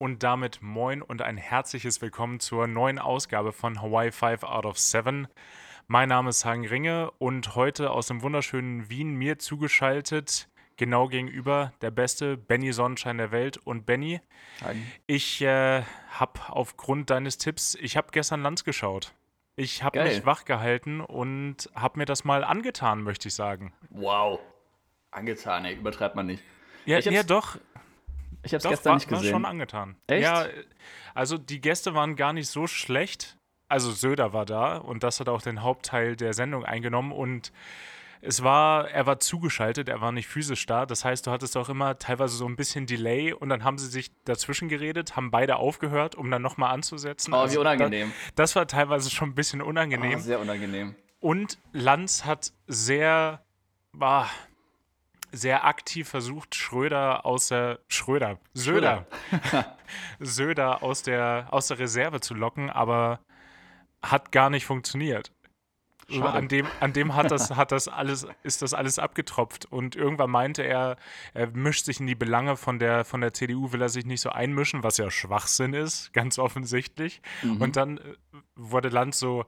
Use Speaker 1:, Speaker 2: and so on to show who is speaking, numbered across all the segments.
Speaker 1: Und damit moin und ein herzliches Willkommen zur neuen Ausgabe von Hawaii 5 out of 7. Mein Name ist Hagen Ringe und heute aus dem wunderschönen Wien mir zugeschaltet, genau gegenüber, der beste Benny Sonnenschein der Welt. Und Benny, ich äh, habe aufgrund deines Tipps, ich habe gestern Lanz geschaut. Ich habe mich wach gehalten und habe mir das mal angetan, möchte ich sagen.
Speaker 2: Wow. Angetan, ey, übertreibt man nicht.
Speaker 1: Ja, ja doch,
Speaker 2: Ich hab's
Speaker 1: Doch,
Speaker 2: gestern
Speaker 1: war,
Speaker 2: nicht
Speaker 1: war
Speaker 2: gesehen.
Speaker 1: schon angetan.
Speaker 2: Echt?
Speaker 1: Ja, also die Gäste waren gar nicht so schlecht. Also Söder war da und das hat auch den Hauptteil der Sendung eingenommen und es war, er war zugeschaltet, er war nicht physisch da. Das heißt, du hattest auch immer teilweise so ein bisschen Delay und dann haben sie sich dazwischen geredet, haben beide aufgehört, um dann nochmal anzusetzen.
Speaker 2: oh, wie
Speaker 1: Also
Speaker 2: unangenehm.
Speaker 1: Da, das war teilweise schon ein bisschen unangenehm.
Speaker 2: Oh, sehr unangenehm.
Speaker 1: Und Lanz hat sehr, war sehr aktiv versucht, Schröder aus der Schröder, Söder, Söder aus der, aus der Reserve zu locken, aber hat gar nicht funktioniert.
Speaker 2: Schade.
Speaker 1: An dem, an dem hat das, hat das alles, ist das alles abgetropft. Und irgendwann meinte er, er mischt sich in die Belange von der, von der CDU, will er sich nicht so einmischen, was ja Schwachsinn ist, ganz offensichtlich.
Speaker 2: Mhm.
Speaker 1: Und dann äh, wurde Lanz so,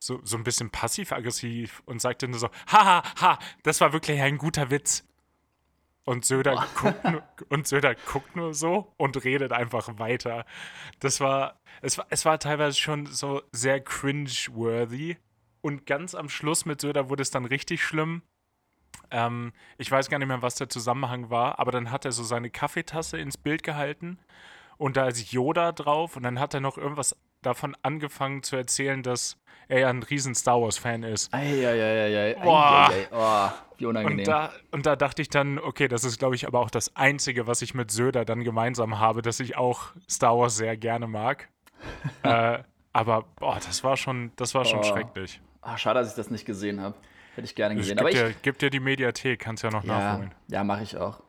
Speaker 1: so, so ein bisschen passiv-aggressiv und sagte nur so, haha, ha, das war wirklich ein guter Witz. Und Söder, guckt nur, und Söder guckt nur so und redet einfach weiter. Das war, es war, es war teilweise schon so sehr cringe-worthy. Und ganz am Schluss mit Söder wurde es dann richtig schlimm. Ähm, ich weiß gar nicht mehr, was der Zusammenhang war, aber dann hat er so seine Kaffeetasse ins Bild gehalten und da ist Yoda drauf und dann hat er noch irgendwas davon angefangen zu erzählen, dass er ja ein riesen Star Wars-Fan ist.
Speaker 2: Eieieiei.
Speaker 1: Boah.
Speaker 2: Oh, wie
Speaker 1: Und
Speaker 2: unangenehm.
Speaker 1: da, und da dachte ich dann, okay, das ist, glaube ich, aber auch das Einzige, was ich mit Söder dann gemeinsam habe, dass ich auch Star Wars sehr gerne mag. äh, aber boah, das war schon, das war schon
Speaker 2: Oh.
Speaker 1: schrecklich.
Speaker 2: Ah, schade, dass ich das nicht gesehen habe. Hätte ich gerne
Speaker 1: Ich
Speaker 2: gesehen.
Speaker 1: gib,
Speaker 2: Aber ich,
Speaker 1: dir, gib dir die Mediathek, kannst ja noch
Speaker 2: ja,
Speaker 1: nachholen.
Speaker 2: ja mache ich auch.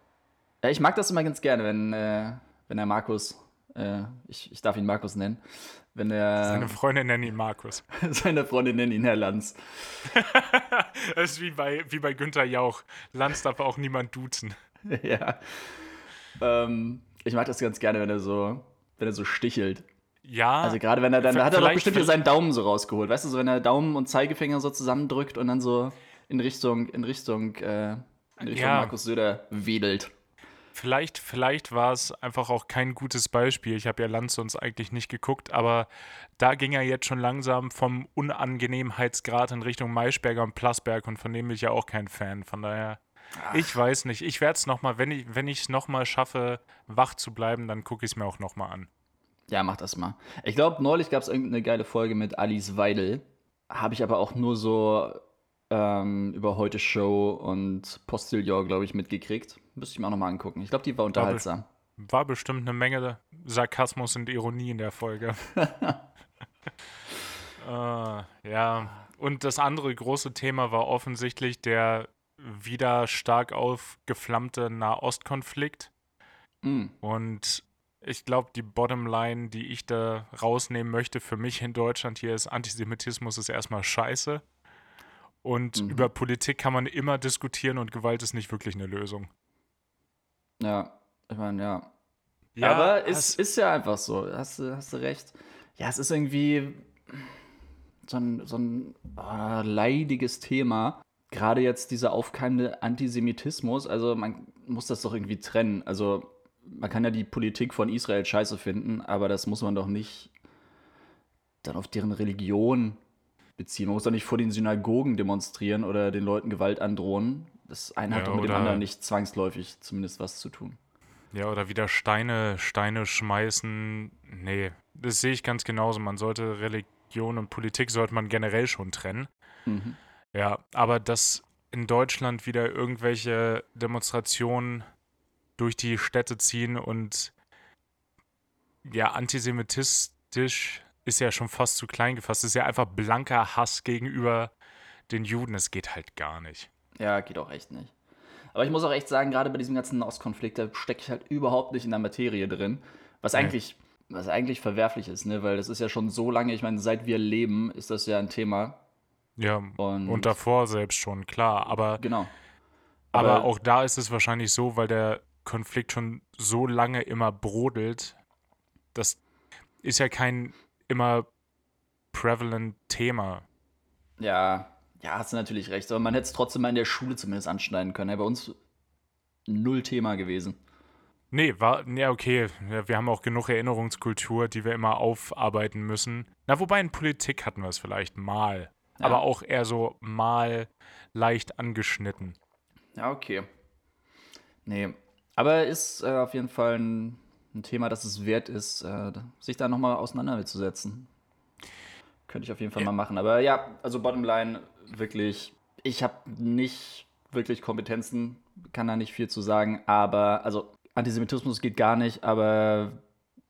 Speaker 2: Ja, ich mag das immer ganz gerne, wenn, äh, wenn der Markus, äh, ich, ich darf ihn Markus nennen, wenn er
Speaker 1: Seine Freundin nennt ihn Markus.
Speaker 2: seine Freundin nennt ihn Herr Lanz.
Speaker 1: Das ist wie bei, wie bei Günther Jauch. Lanz darf auch niemand duzen.
Speaker 2: ja. Ähm, ich mag das ganz gerne, wenn er so, wenn er so stichelt.
Speaker 1: Ja,
Speaker 2: Also gerade wenn er dann, da hat er doch bestimmt seinen Daumen so rausgeholt, weißt du, so wenn er Daumen und Zeigefinger so zusammendrückt und dann so in Richtung, in Richtung, äh, in Richtung
Speaker 1: Ja.
Speaker 2: Markus Söder wedelt.
Speaker 1: Vielleicht, vielleicht war es einfach auch kein gutes Beispiel. Ich habe ja Lanz sonst eigentlich nicht geguckt, aber da ging er jetzt schon langsam vom Unangenehmheitsgrad in Richtung Maischberger und Plasberg und von dem bin ich ja auch kein Fan. Von daher, ich weiß nicht. Ich werde es nochmal, wenn ich wenn es nochmal schaffe, wach zu bleiben, dann gucke ich es mir auch nochmal an.
Speaker 2: Ja, mach das mal. Ich glaube, neulich gab es irgendeine geile Folge mit Alice Weidel. Habe ich aber auch nur so ähm, über Heute Show und Postillon, glaube ich, mitgekriegt. Müsste ich mir auch nochmal angucken. Ich glaube, die war unterhaltsam.
Speaker 1: War bestimmt eine Menge Sarkasmus und Ironie in der Folge. äh, ja, und das andere große Thema war offensichtlich der wieder stark aufgeflammte Nahostkonflikt.
Speaker 2: Mm.
Speaker 1: Und ich glaube, die Bottomline, die ich da rausnehmen möchte für mich in Deutschland hier ist, Antisemitismus ist erstmal scheiße. Und
Speaker 2: Mhm.
Speaker 1: über Politik kann man immer diskutieren und Gewalt ist nicht wirklich eine Lösung.
Speaker 2: Ja, ich meine, ja. Aber es ist ja einfach so. Hast du, hast du recht. Ja, es ist irgendwie so ein, so ein ah, leidiges Thema. Gerade jetzt dieser aufkeimende Antisemitismus. Also man muss das doch irgendwie trennen. Also man kann ja die Politik von Israel scheiße finden, aber das muss man doch nicht dann auf deren Religion beziehen. Man muss doch nicht vor den Synagogen demonstrieren oder den Leuten Gewalt androhen. Das eine hat
Speaker 1: Ja,
Speaker 2: doch mit dem anderen nicht zwangsläufig zumindest was zu tun.
Speaker 1: Ja, oder wieder Steine, Steine schmeißen. Nee, das sehe ich ganz genauso. Man sollte Religion und Politik sollte man generell schon trennen.
Speaker 2: Mhm.
Speaker 1: Ja, aber dass in Deutschland wieder irgendwelche Demonstrationen durch die Städte ziehen und ja, antisemitistisch ist ja schon fast zu klein gefasst. Das ist ja einfach blanker Hass gegenüber den Juden. Es geht halt gar nicht.
Speaker 2: Ja, geht auch echt nicht. Aber ich muss auch echt sagen, gerade bei diesem ganzen Ostkonflikt, da stecke ich halt überhaupt nicht in der Materie drin. Was
Speaker 1: Nee.
Speaker 2: eigentlich, was eigentlich verwerflich ist, ne? Weil das ist ja schon so lange, ich meine, seit wir leben, ist das ja ein Thema.
Speaker 1: Ja,
Speaker 2: Und,
Speaker 1: und davor selbst schon, klar. Aber
Speaker 2: Genau.
Speaker 1: Aber,
Speaker 2: Aber-
Speaker 1: auch da ist es wahrscheinlich so, weil der Konflikt schon so lange immer brodelt, das ist ja kein immer prevalent Thema.
Speaker 2: Ja, ja, hast du natürlich recht. Aber man hätte es trotzdem mal in der Schule zumindest anschneiden können. Ja, bei uns null Thema gewesen.
Speaker 1: Nee, war, ja, okay. Wir haben auch genug Erinnerungskultur, die wir immer aufarbeiten müssen. Na, wobei in Politik hatten wir es vielleicht mal.
Speaker 2: Ja.
Speaker 1: Aber auch eher so mal leicht angeschnitten.
Speaker 2: Ja, okay. Nee. Aber ist äh, auf jeden Fall ein, ein Thema, das es wert ist, äh, sich da nochmal auseinanderzusetzen. Könnte ich auf jeden Fall
Speaker 1: Ja.
Speaker 2: mal machen. Aber ja, also Bottomline, wirklich, ich habe nicht wirklich Kompetenzen, kann da nicht viel zu sagen, aber, also Antisemitismus geht gar nicht, aber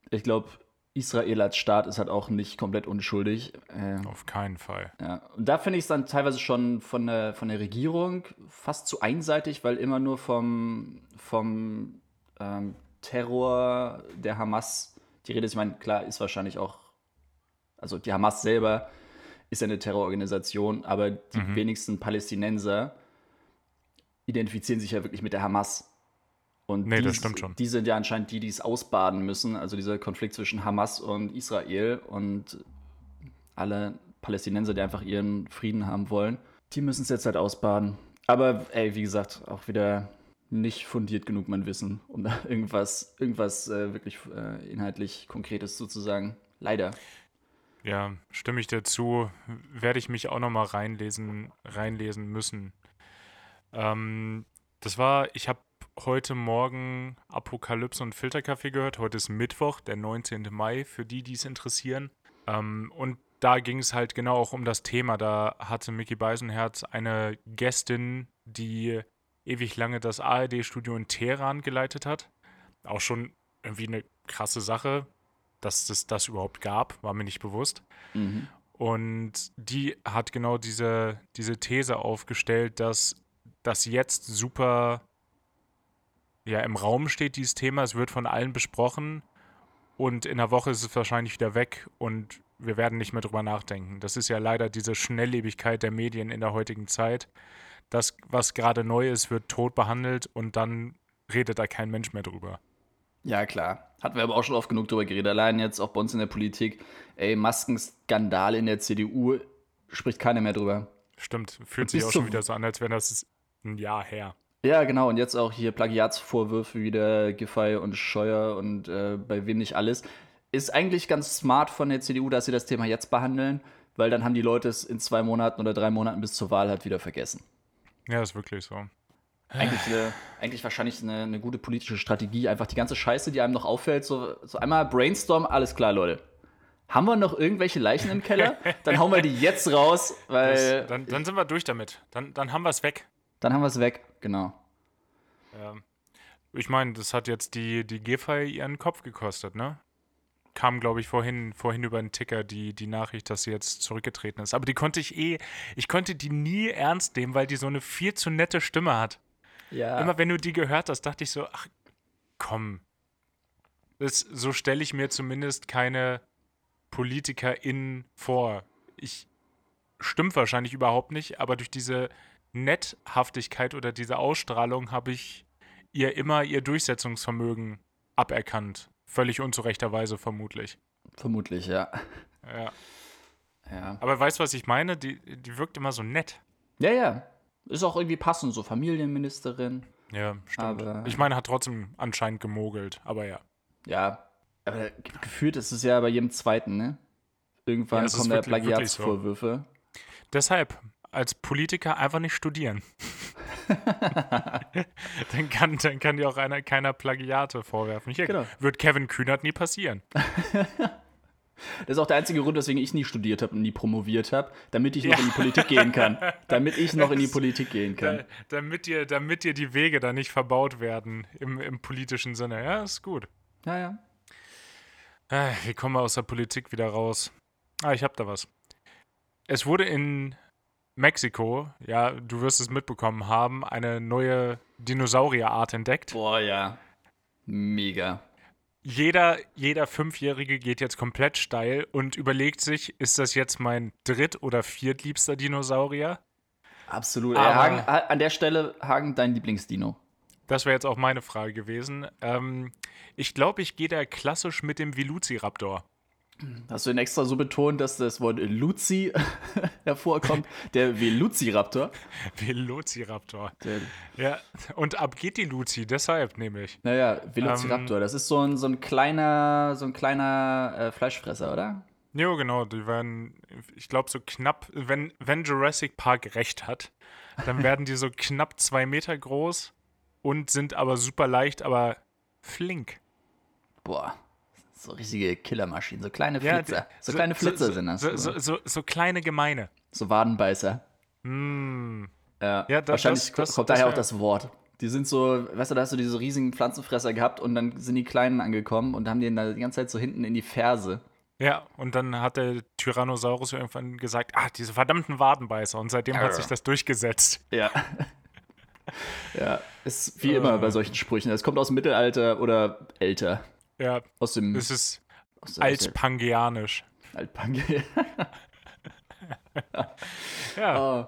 Speaker 2: ich glaube, Israel als Staat ist halt auch nicht komplett unschuldig. Äh,
Speaker 1: Auf keinen Fall.
Speaker 2: ja, und da finde ich es dann teilweise schon von der, von der Regierung fast zu einseitig, weil immer nur vom, vom ähm, Terror der Hamas die Rede ist. Ich meine, klar, ist wahrscheinlich auch, also die Hamas selber ist ja eine Terrororganisation, aber die
Speaker 1: Mhm.
Speaker 2: wenigsten Palästinenser identifizieren sich ja wirklich mit der Hamas. Und
Speaker 1: Nee, das
Speaker 2: die,
Speaker 1: stimmt schon.
Speaker 2: Die sind ja anscheinend die, die es ausbaden müssen, also dieser Konflikt zwischen Hamas und Israel und alle Palästinenser, die einfach ihren Frieden haben wollen, die müssen es jetzt halt ausbaden. Aber ey, wie gesagt, auch wieder nicht fundiert genug mein Wissen, um da irgendwas, irgendwas äh, wirklich äh, inhaltlich Konkretes sozusagen. Leider.
Speaker 1: Ja, stimme ich dir zu. Werde ich mich auch noch mal reinlesen, reinlesen müssen. Ähm, das war, ich habe heute Morgen Apokalypse und Filterkaffee gehört. Heute ist Mittwoch, der 19. Mai, für die, die es interessieren. Ähm, und da ging es halt genau auch um das Thema. Da hatte Mickey Beisenherz eine Gästin, die ewig lange das ARD-Studio in Teheran geleitet hat. Auch schon irgendwie eine krasse Sache, dass es das überhaupt gab, war mir nicht bewusst.
Speaker 2: Mhm.
Speaker 1: Und die hat genau diese, diese These aufgestellt, dass das jetzt super ja, im Raum steht, dieses Thema. Es wird von allen besprochen und in einer Woche ist es wahrscheinlich wieder weg und wir werden nicht mehr drüber nachdenken. Das ist ja leider diese Schnelllebigkeit der Medien in der heutigen Zeit. Das, was gerade neu ist, wird tot behandelt und dann redet da kein Mensch mehr drüber.
Speaker 2: Ja, klar. Hatten wir aber auch schon oft genug drüber geredet. Allein jetzt auch bei uns in der Politik. Ey, Maskenskandal in der CDU spricht keiner mehr drüber.
Speaker 1: Stimmt, fühlt sich auch schon wieder so an, als wäre das ein Jahr her.
Speaker 2: Ja, genau. Und jetzt auch hier Plagiatsvorwürfe wieder Giffey und Scheuer und äh, bei wem nicht alles. Ist eigentlich ganz smart von der CDU, dass sie das Thema jetzt behandeln, weil dann haben die Leute es in zwei Monaten oder drei Monaten bis zur Wahl halt wieder vergessen.
Speaker 1: Ja, ist wirklich so.
Speaker 2: Eigentlich, eine, eigentlich wahrscheinlich eine, eine gute politische Strategie. Einfach die ganze Scheiße, die einem noch auffällt, so, so einmal brainstorm, alles klar, Leute. Haben wir noch irgendwelche Leichen im Keller? Dann hauen wir die jetzt raus, weil
Speaker 1: Das, dann, dann sind wir durch damit. Dann, dann haben wir es weg.
Speaker 2: dann haben wir es weg. Genau.
Speaker 1: Ja. Ich meine, das hat jetzt die, die Giffey ihren Kopf gekostet, ne? Kam, glaube ich, vorhin, vorhin über den Ticker die, die Nachricht, dass sie jetzt zurückgetreten ist. Aber die konnte ich eh, ich konnte die nie ernst nehmen, weil die so eine viel zu nette Stimme hat.
Speaker 2: Ja.
Speaker 1: Immer wenn du die gehört hast, dachte ich so, ach komm. Das, so stelle ich mir zumindest keine PolitikerInnen vor. Ich stimmt wahrscheinlich überhaupt nicht, aber durch diese Netthaftigkeit oder diese Ausstrahlung habe ich ihr immer ihr Durchsetzungsvermögen aberkannt. Völlig unzurechterweise vermutlich.
Speaker 2: Vermutlich, ja.
Speaker 1: Ja.
Speaker 2: Ja.
Speaker 1: Aber weißt du, was ich meine? Die, die wirkt immer so nett.
Speaker 2: Ja, ja. Ist auch irgendwie passend, so Familienministerin.
Speaker 1: Ja, stimmt.
Speaker 2: Aber-
Speaker 1: ich meine, hat trotzdem anscheinend gemogelt, aber ja.
Speaker 2: Ja. Aber ge- gefühlt ist es ja bei jedem Zweiten, ne? Irgendwann
Speaker 1: Ja,
Speaker 2: kommen da
Speaker 1: wirklich so.
Speaker 2: Plagiatsvorwürfe.
Speaker 1: Deshalb, als Politiker einfach nicht studieren. dann, kann, dann kann dir auch einer, keiner Plagiate vorwerfen. Hier
Speaker 2: Genau.
Speaker 1: wird Kevin Kühnert nie passieren.
Speaker 2: Das ist auch der einzige Grund, weswegen ich nie studiert habe und nie promoviert habe, damit ich noch in die Politik gehen kann. Damit ich noch in die Politik gehen kann.
Speaker 1: Da, damit, dir, damit dir die Wege da nicht verbaut werden im, im politischen Sinne. Ja, ist gut.
Speaker 2: Ja, ja.
Speaker 1: Ah, Wie kommen wir aus der Politik wieder raus? Ah, ich hab da was. Es wurde in Mexiko, ja, du wirst es mitbekommen haben, eine neue Dinosaurierart entdeckt.
Speaker 2: Boah, ja. Mega.
Speaker 1: Jeder, jeder Fünfjährige geht jetzt komplett steil und überlegt sich, ist das jetzt mein dritt- oder viertliebster Dinosaurier?
Speaker 2: Absolut.
Speaker 1: Aber-
Speaker 2: Hagen, ha- an der Stelle, Hagen, dein Lieblingsdino.
Speaker 1: das wäre jetzt auch meine Frage gewesen. Ähm, ich glaube, ich gehe da klassisch mit dem Velociraptor.
Speaker 2: Hast du ihn extra so betont, dass das Wort Luzi hervorkommt? Der Velociraptor.
Speaker 1: Velociraptor.
Speaker 2: Der,
Speaker 1: Ja, und ab geht die Luzi, deshalb nämlich.
Speaker 2: naja, Velociraptor. das ist so ein, so ein kleiner, so ein kleiner äh, Fleischfresser, oder?
Speaker 1: Jo, genau, die werden, ich glaube, so knapp, wenn, wenn Jurassic Park recht hat, dann werden die so knapp zwei Meter groß und sind aber super leicht, aber flink.
Speaker 2: Boah. So richtige Killermaschinen, so kleine Flitzer.
Speaker 1: die-
Speaker 2: so, kleine Flitzer
Speaker 1: so,
Speaker 2: sind das.
Speaker 1: So, so, so, so kleine Gemeine.
Speaker 2: So Wadenbeißer.
Speaker 1: Mm.
Speaker 2: Ja,
Speaker 1: Ja, da-
Speaker 2: wahrscheinlich
Speaker 1: das- das-
Speaker 2: kommt
Speaker 1: das
Speaker 2: daher auch das Wort. Die sind so, weißt du, da hast du diese riesigen Pflanzenfresser gehabt und dann sind die Kleinen angekommen und haben den da die ganze Zeit so hinten in die Ferse.
Speaker 1: Ja, und dann hat der Tyrannosaurus irgendwann gesagt, ah, diese verdammten Wadenbeißer. Und seitdem hat
Speaker 2: Arr.
Speaker 1: sich das durchgesetzt.
Speaker 2: Ja. ja, ist wie immer bei solchen Sprüchen. Es kommt aus dem Mittelalter oder älter.
Speaker 1: Ja,
Speaker 2: Aus dem
Speaker 1: es ist altpangeanisch.
Speaker 2: Altpunk.
Speaker 1: Ja,
Speaker 2: Oh.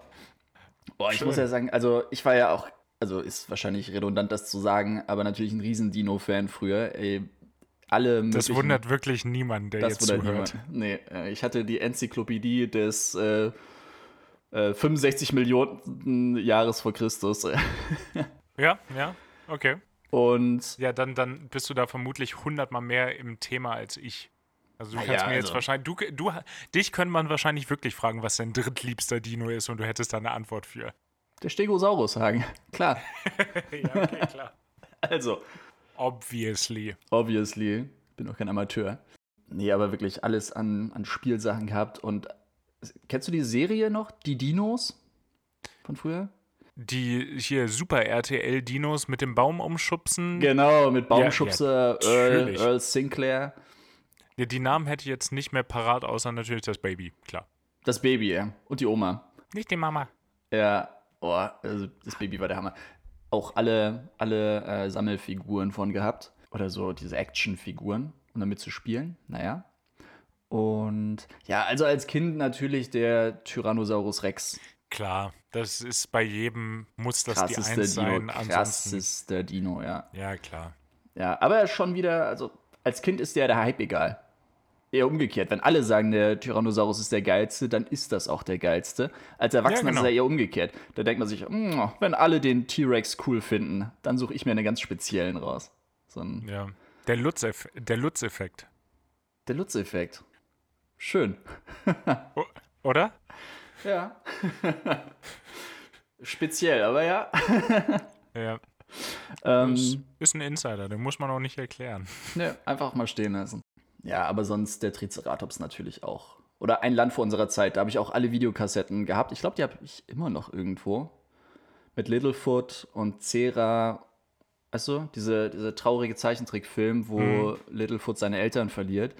Speaker 2: Boah, ich
Speaker 1: Schön.
Speaker 2: muss ja sagen, also ich war ja auch, also ist wahrscheinlich redundant, das zu sagen, aber natürlich ein riesen Dino-Fan früher. Ey, alle
Speaker 1: das wundert wirklich niemanden, der
Speaker 2: das
Speaker 1: jetzt zuhört.
Speaker 2: niemand. Nee, äh, ich hatte die Enzyklopädie des äh, äh, 65 Millionen Jahres vor Christus.
Speaker 1: Ja, ja, okay.
Speaker 2: Und
Speaker 1: Ja, dann, dann bist du da vermutlich hundertmal mehr im Thema als ich. Also du kannst
Speaker 2: ja,
Speaker 1: mir jetzt
Speaker 2: also-
Speaker 1: wahrscheinlich, du, du, dich könnte man wahrscheinlich wirklich fragen, was dein drittliebster Dino ist und du hättest da eine Antwort für.
Speaker 2: der Stegosaurus sagen. Klar.
Speaker 1: ja, okay, klar.
Speaker 2: Also,
Speaker 1: Obviously.
Speaker 2: obviously, bin auch kein Amateur. Nee, aber wirklich alles an, an Spielsachen gehabt. Und kennst du die Serie noch? Die Dinos? Von früher?
Speaker 1: Die hier Super RTL Dinos mit dem Baum umschubsen.
Speaker 2: Genau, mit Baumschubser,
Speaker 1: ja,
Speaker 2: Earl,
Speaker 1: natürlich.
Speaker 2: Earl Sinclair.
Speaker 1: Ja, die Namen hätte ich jetzt nicht mehr parat, außer natürlich das Baby, klar.
Speaker 2: Das Baby, ja. Und die Oma.
Speaker 1: Nicht die Mama.
Speaker 2: Ja, oh, also das Baby war der Hammer. Auch alle, alle äh, Sammelfiguren von gehabt. Oder so diese Actionfiguren, um damit zu spielen. Naja. Und ja, also als Kind natürlich der Tyrannosaurus Rex.
Speaker 1: Klar, das ist bei jedem, muss das die
Speaker 2: Krassester
Speaker 1: Eins sein.
Speaker 2: Dino.
Speaker 1: Ansonsten,
Speaker 2: Krassester Dino, ja.
Speaker 1: ja, klar.
Speaker 2: Ja, aber schon wieder, also als Kind ist der der Hype egal. Eher umgekehrt. Wenn alle sagen, der Tyrannosaurus ist der geilste, dann ist das auch der geilste. Als Erwachsener
Speaker 1: genau.
Speaker 2: ist er eher umgekehrt. Da denkt man sich, "Mm, wenn alle den T-Rex cool finden, dann suche ich mir einen ganz speziellen raus. So
Speaker 1: Ja. Der Lutz-Eff- der Lutz-Effekt.
Speaker 2: der Lutz-Effekt. Schön.
Speaker 1: Oder?
Speaker 2: Ja. Speziell, aber ja.
Speaker 1: Ja.
Speaker 2: Ähm,
Speaker 1: Ist, ist ein Insider, den muss man auch nicht erklären.
Speaker 2: Ne, einfach mal stehen lassen. Ja, aber sonst der Triceratops natürlich auch. Oder ein Land vor unserer Zeit, da habe ich auch alle Videokassetten gehabt. Ich glaube, die habe ich immer noch irgendwo. Mit Littlefoot und Cera. Weißt du, diese, diese traurige Zeichentrickfilm, wo Littlefoot seine Eltern verliert.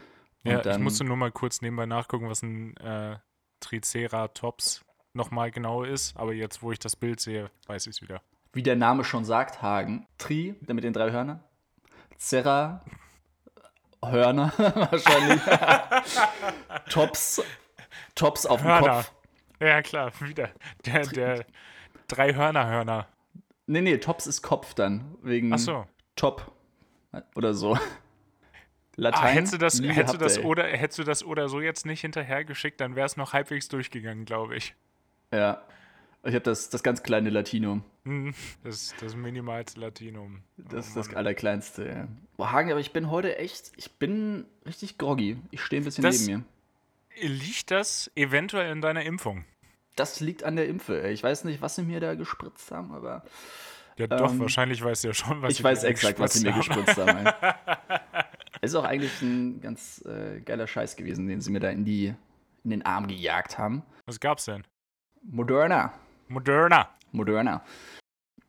Speaker 2: Und
Speaker 1: Ja, ich musste nur mal kurz nebenbei nachgucken, was ein äh, Triceratops nochmal genau ist. Aber jetzt, wo ich das Bild sehe, weiß ich es wieder.
Speaker 2: wie der Name schon sagt, Hagen. Tri, der mit den drei Hörnern. Cera, Hörner wahrscheinlich. Tops, Tops auf dem
Speaker 1: Hörner.
Speaker 2: Kopf.
Speaker 1: Ja, klar, wieder. Der, der drei Hörner-Hörner.
Speaker 2: Nee, nee, Tops ist Kopf dann. Wegen
Speaker 1: Ach so.
Speaker 2: Top. Oder so.
Speaker 1: Ah,
Speaker 2: Latein.
Speaker 1: hättest du das, hättest du das
Speaker 2: ey.
Speaker 1: oder hättest du das oder so jetzt nicht hinterhergeschickt, dann wäre es noch halbwegs durchgegangen, glaube ich.
Speaker 2: Ja. Ich habe das, das ganz kleine Latinum.
Speaker 1: Hm, Das, das minimalste Latinum.
Speaker 2: Das
Speaker 1: Oh
Speaker 2: ist das allerkleinste, ja. Boah, Hagen, aber ich bin heute echt, ich bin richtig groggy. Ich stehe ein bisschen
Speaker 1: Das-
Speaker 2: neben mir.
Speaker 1: Liegt das eventuell in deiner Impfung?
Speaker 2: Das liegt an der Impfe. ey. Ich weiß nicht, was sie mir da gespritzt haben, aber
Speaker 1: Ja, doch,
Speaker 2: Ähm,
Speaker 1: wahrscheinlich weißt du ja schon, was
Speaker 2: ich
Speaker 1: sie
Speaker 2: weiß
Speaker 1: dir
Speaker 2: exakt, was sie mir
Speaker 1: gespritzt haben.
Speaker 2: ist auch eigentlich ein ganz äh, geiler Scheiß gewesen, den sie mir da in, die, in den Arm gejagt haben.
Speaker 1: Was gab's denn?
Speaker 2: Moderna.
Speaker 1: Moderna.
Speaker 2: Moderna.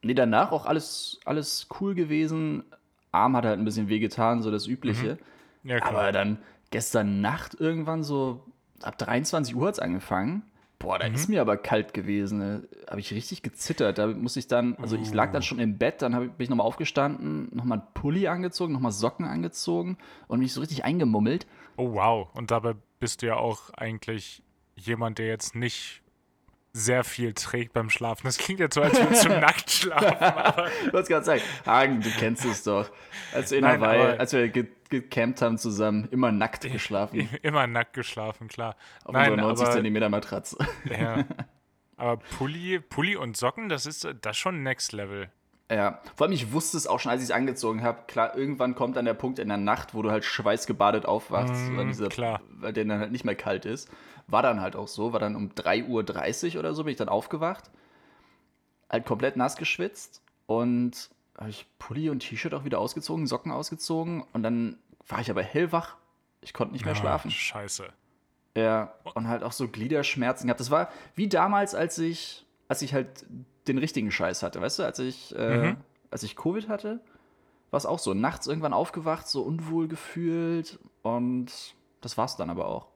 Speaker 2: Nee, danach auch alles, alles cool gewesen. Arm hat halt ein bisschen wehgetan, so das Übliche.
Speaker 1: Ja, klar.
Speaker 2: Aber dann gestern Nacht irgendwann so ab 23 Uhr hat es angefangen. Boah, da
Speaker 1: Mhm.
Speaker 2: ist mir aber kalt gewesen. Da habe ich richtig gezittert. Da musste ich dann, also ich lag dann schon im Bett, dann ich, bin ich nochmal aufgestanden, nochmal einen Pulli angezogen, nochmal Socken angezogen und mich so richtig eingemummelt.
Speaker 1: Oh, wow. Und dabei bist du ja auch eigentlich jemand, der jetzt nicht sehr viel trägt beim Schlafen. Das klingt jetzt so, als würdest du nackt schlafen. Aber
Speaker 2: Ich wollte gerade sagen, Hagen, du kennst es doch. Als wir, in
Speaker 1: Nein,
Speaker 2: Hawaii, als wir gecampt haben zusammen, immer nackt geschlafen.
Speaker 1: immer nackt geschlafen, klar.
Speaker 2: Auf
Speaker 1: Nein,
Speaker 2: unserer 90
Speaker 1: aber,
Speaker 2: Zentimeter Matratze.
Speaker 1: ja. aber Pulli, Pulli und Socken, das ist das ist schon Next Level.
Speaker 2: Ja, vor allem ich wusste es auch schon, als ich es angezogen habe. Klar, irgendwann kommt dann der Punkt in der Nacht, wo du halt schweißgebadet aufwachst, weil, dieser,
Speaker 1: klar.
Speaker 2: weil der dann halt nicht mehr kalt ist. War dann halt auch so, war dann um 3.30 Uhr oder so, bin ich dann aufgewacht. Halt komplett nass geschwitzt und habe ich Pulli und T-Shirt auch wieder ausgezogen, Socken ausgezogen und dann war ich aber hellwach. Ich konnte nicht mehr
Speaker 1: Ah,
Speaker 2: schlafen.
Speaker 1: Scheiße.
Speaker 2: Ja, und halt auch so Gliederschmerzen gehabt. Das war wie damals, als ich, als ich halt den richtigen Scheiß hatte, weißt du, als ich, äh, als ich Covid hatte, war es auch so. Nachts irgendwann aufgewacht, so unwohl gefühlt und das war's dann aber auch.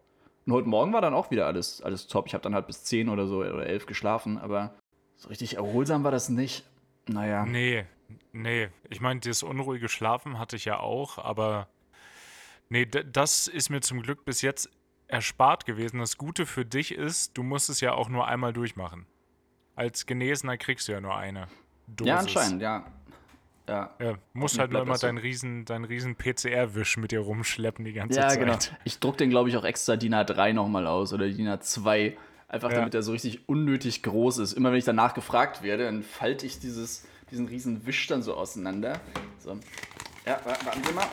Speaker 2: Und heute Morgen war dann auch wieder alles, alles top. Ich habe dann halt bis 10 oder so oder 11 geschlafen, aber so richtig erholsam war das nicht. Naja.
Speaker 1: Nee, nee. Ich meine, das unruhige Schlafen hatte ich ja auch, aber nee, das ist mir zum Glück bis jetzt erspart gewesen. Das Gute für dich ist, du musst es ja auch nur einmal durchmachen. Als Genesener kriegst du ja nur eine. Dosis.
Speaker 2: Ja, anscheinend, ja. Ja.
Speaker 1: Ja, musst halt nur immer deinen riesen, deinen riesen PCR-Wisch mit dir rumschleppen die ganze
Speaker 2: Ja,
Speaker 1: Zeit.
Speaker 2: genau. Ich druck den, glaube ich, auch extra DIN A3 nochmal aus oder DIN A2. Einfach
Speaker 1: Ja.
Speaker 2: damit er so richtig unnötig groß ist. Immer wenn ich danach gefragt werde, dann falte ich dieses, diesen riesen Wisch dann so auseinander. So. Ja, wa- warten Sie mal.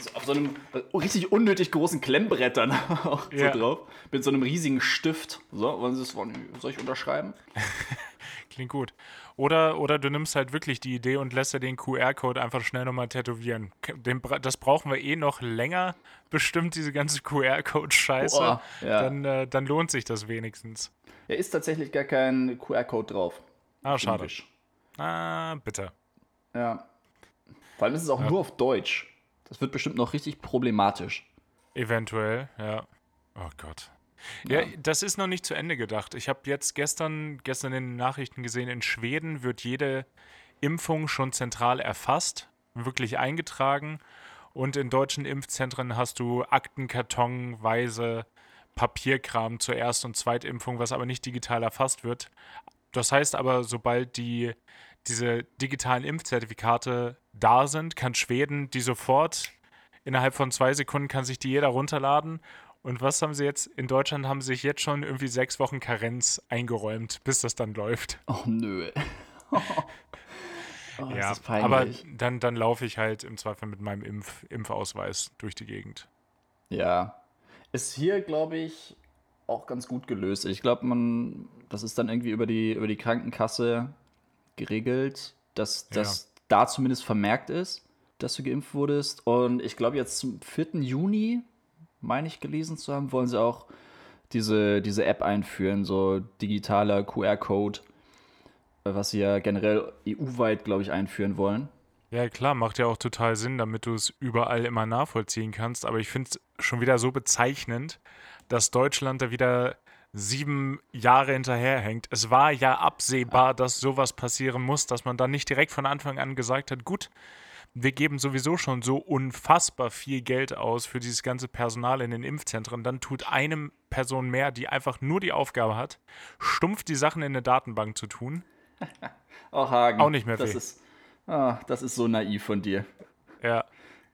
Speaker 2: So, auf so einem äh, richtig unnötig großen Klemmbrett dann auch
Speaker 1: Ja.
Speaker 2: so drauf. Mit so einem riesigen Stift. So, wollen Sie es, soll ich unterschreiben?
Speaker 1: Klingt gut. Oder, oder du nimmst halt wirklich die Idee und lässt dir den QR-Code einfach schnell nochmal tätowieren. Den, das brauchen wir eh noch länger, bestimmt, diese ganze QR-Code-Scheiße.
Speaker 2: Ja.
Speaker 1: dann, äh, dann lohnt sich das wenigstens.
Speaker 2: Ja, ist tatsächlich gar kein QR-Code drauf.
Speaker 1: Ah, schade. Ah, bitte.
Speaker 2: Ja. Vor allem ist es auch nur auf Deutsch. Das wird bestimmt noch richtig problematisch.
Speaker 1: Eventuell, ja. Oh Gott. Ja, das ist noch nicht zu Ende gedacht. Ich habe jetzt gestern, gestern in den Nachrichten gesehen, in Schweden wird jede Impfung schon zentral erfasst, wirklich eingetragen. Und in deutschen Impfzentren hast du Aktenkartonweise Papierkram zur Erst- und Zweitimpfung, was aber nicht digital erfasst wird. Das heißt aber, sobald die, diese digitalen Impfzertifikate da sind, kann Schweden die sofort innerhalb von zwei Sekunden kann sich die jeder runterladen. Und was haben sie jetzt? In Deutschland haben sie sich jetzt schon irgendwie sechs Wochen Karenz eingeräumt, bis das dann läuft.
Speaker 2: Oh, nö. oh,
Speaker 1: ja, aber dann, dann laufe ich halt im Zweifel mit meinem Impf Impfausweis durch die Gegend.
Speaker 2: Ja. Ist hier, glaube ich, auch ganz gut gelöst. Ich glaube, man, das ist dann irgendwie über die, über die Krankenkasse geregelt, dass das da zumindest vermerkt ist, dass du geimpft wurdest. Und ich glaube, jetzt zum 4. Juni, meine ich gelesen zu haben, wollen sie auch diese, diese App einführen, so digitaler QR-Code, äh, was sie ja generell EU-weit, glaube ich, einführen wollen.
Speaker 1: Ja, klar, macht ja auch total Sinn, damit du es überall immer nachvollziehen kannst. Aber ich finde es schon wieder so bezeichnend, dass Deutschland da wieder sieben Jahre hinterherhängt. Es war ja absehbar, dass sowas passieren muss, dass man dann nicht direkt von Anfang an gesagt hat, gut, wir geben sowieso schon so unfassbar viel Geld aus für dieses ganze Personal in den Impfzentren. Dann tut eine Person mehr, die einfach nur die Aufgabe hat, stumpf die Sachen in eine Datenbank zu tun.
Speaker 2: Auch Hagen.
Speaker 1: Auch nicht mehr
Speaker 2: das
Speaker 1: weh.
Speaker 2: ist, ah, das ist so naiv von dir.
Speaker 1: Ja.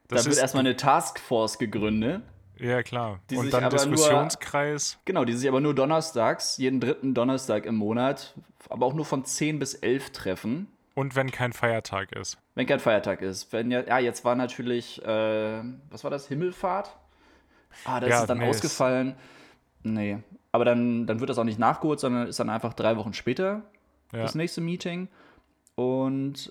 Speaker 2: Da
Speaker 1: Das
Speaker 2: wird
Speaker 1: ist,
Speaker 2: erstmal eine Taskforce gegründet.
Speaker 1: ja, klar.
Speaker 2: die
Speaker 1: Und dann
Speaker 2: aber nur-
Speaker 1: Diskussionskreis.
Speaker 2: Genau, die sich aber nur donnerstags, jeden dritten Donnerstag im Monat, aber auch nur von 10 bis 11 treffen,
Speaker 1: Und wenn kein Feiertag ist.
Speaker 2: wenn kein Feiertag ist. Wenn ja, ja, jetzt war natürlich, äh, was war das, Himmelfahrt? Ah, da
Speaker 1: Ja,
Speaker 2: ist dann
Speaker 1: nee,
Speaker 2: ausgefallen. Nee, aber dann, dann wird das auch nicht nachgeholt, sondern ist dann einfach drei Wochen später
Speaker 1: Ja.
Speaker 2: das nächste Meeting. Und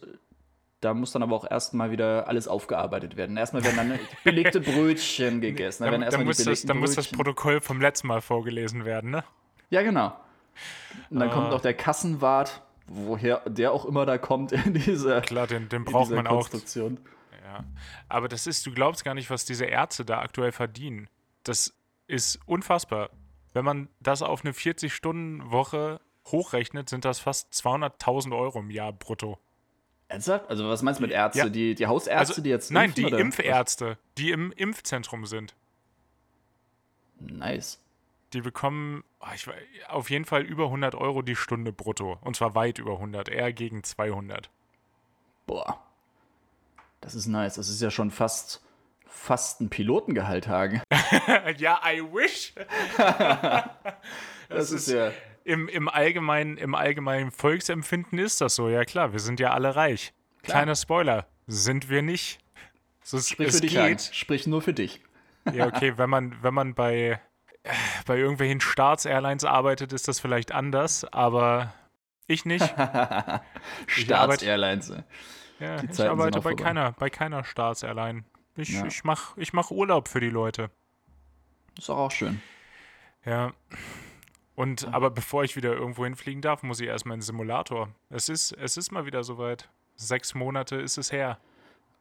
Speaker 2: da muss dann aber auch erstmal wieder alles aufgearbeitet werden. Erstmal werden dann belegte Brötchen gegessen. Da
Speaker 1: Dann, dann,
Speaker 2: erstmal
Speaker 1: muss das, dann muss das Protokoll vom letzten Mal vorgelesen werden, ne?
Speaker 2: Ja, genau. Und dann
Speaker 1: Ah.
Speaker 2: kommt auch der Kassenwart, woher der auch immer da kommt in dieser,
Speaker 1: Klar, den, den braucht man auch. Ja. Aber das ist, du glaubst gar nicht, was diese Ärzte da aktuell verdienen. Das ist unfassbar. Wenn man das auf eine 40-Stunden-Woche hochrechnet, sind das fast 200.000 Euro im Jahr brutto.
Speaker 2: Ernsthaft? Also was meinst du mit Ärzte?
Speaker 1: Ja.
Speaker 2: Die, die Hausärzte, die jetzt
Speaker 1: nein,
Speaker 2: impfen,
Speaker 1: die
Speaker 2: oder?
Speaker 1: Impfärzte, die im Impfzentrum sind.
Speaker 2: Nice.
Speaker 1: Die bekommen oh, ich, auf jeden Fall über 100 Euro die Stunde brutto. Und zwar weit über 100, eher gegen 200.
Speaker 2: Boah. Das ist nice. Das ist ja schon fast, fast ein Pilotengehalt, Hagen.
Speaker 1: ja, I wish.
Speaker 2: Das,
Speaker 1: Das
Speaker 2: ist
Speaker 1: ist-
Speaker 2: ja.
Speaker 1: Im, im, allgemeinen, Im allgemeinen Volksempfinden ist das so, ja klar, wir sind ja alle reich.
Speaker 2: Klar.
Speaker 1: Kleiner Spoiler, sind wir nicht. So, es,
Speaker 2: Sprich
Speaker 1: es
Speaker 2: für dich, Hagen.
Speaker 1: geht.
Speaker 2: Sprich nur für dich.
Speaker 1: Ja, okay, wenn man, wenn man bei, bei irgendwelchen Staatsairlines arbeitet, ist das vielleicht anders, aber ich nicht.
Speaker 2: Staatsairlines.
Speaker 1: Ja, ich arbeite bei
Speaker 2: vorbei.
Speaker 1: keiner, bei keiner Staatsairline. Ich,
Speaker 2: Ja.
Speaker 1: ich mache ich mach Urlaub für die Leute.
Speaker 2: Ist auch schön.
Speaker 1: Ja. Und aber bevor ich wieder irgendwo hinfliegen darf, muss ich erstmal in den Simulator. Es ist, es ist mal wieder soweit. Sechs Monate ist es her.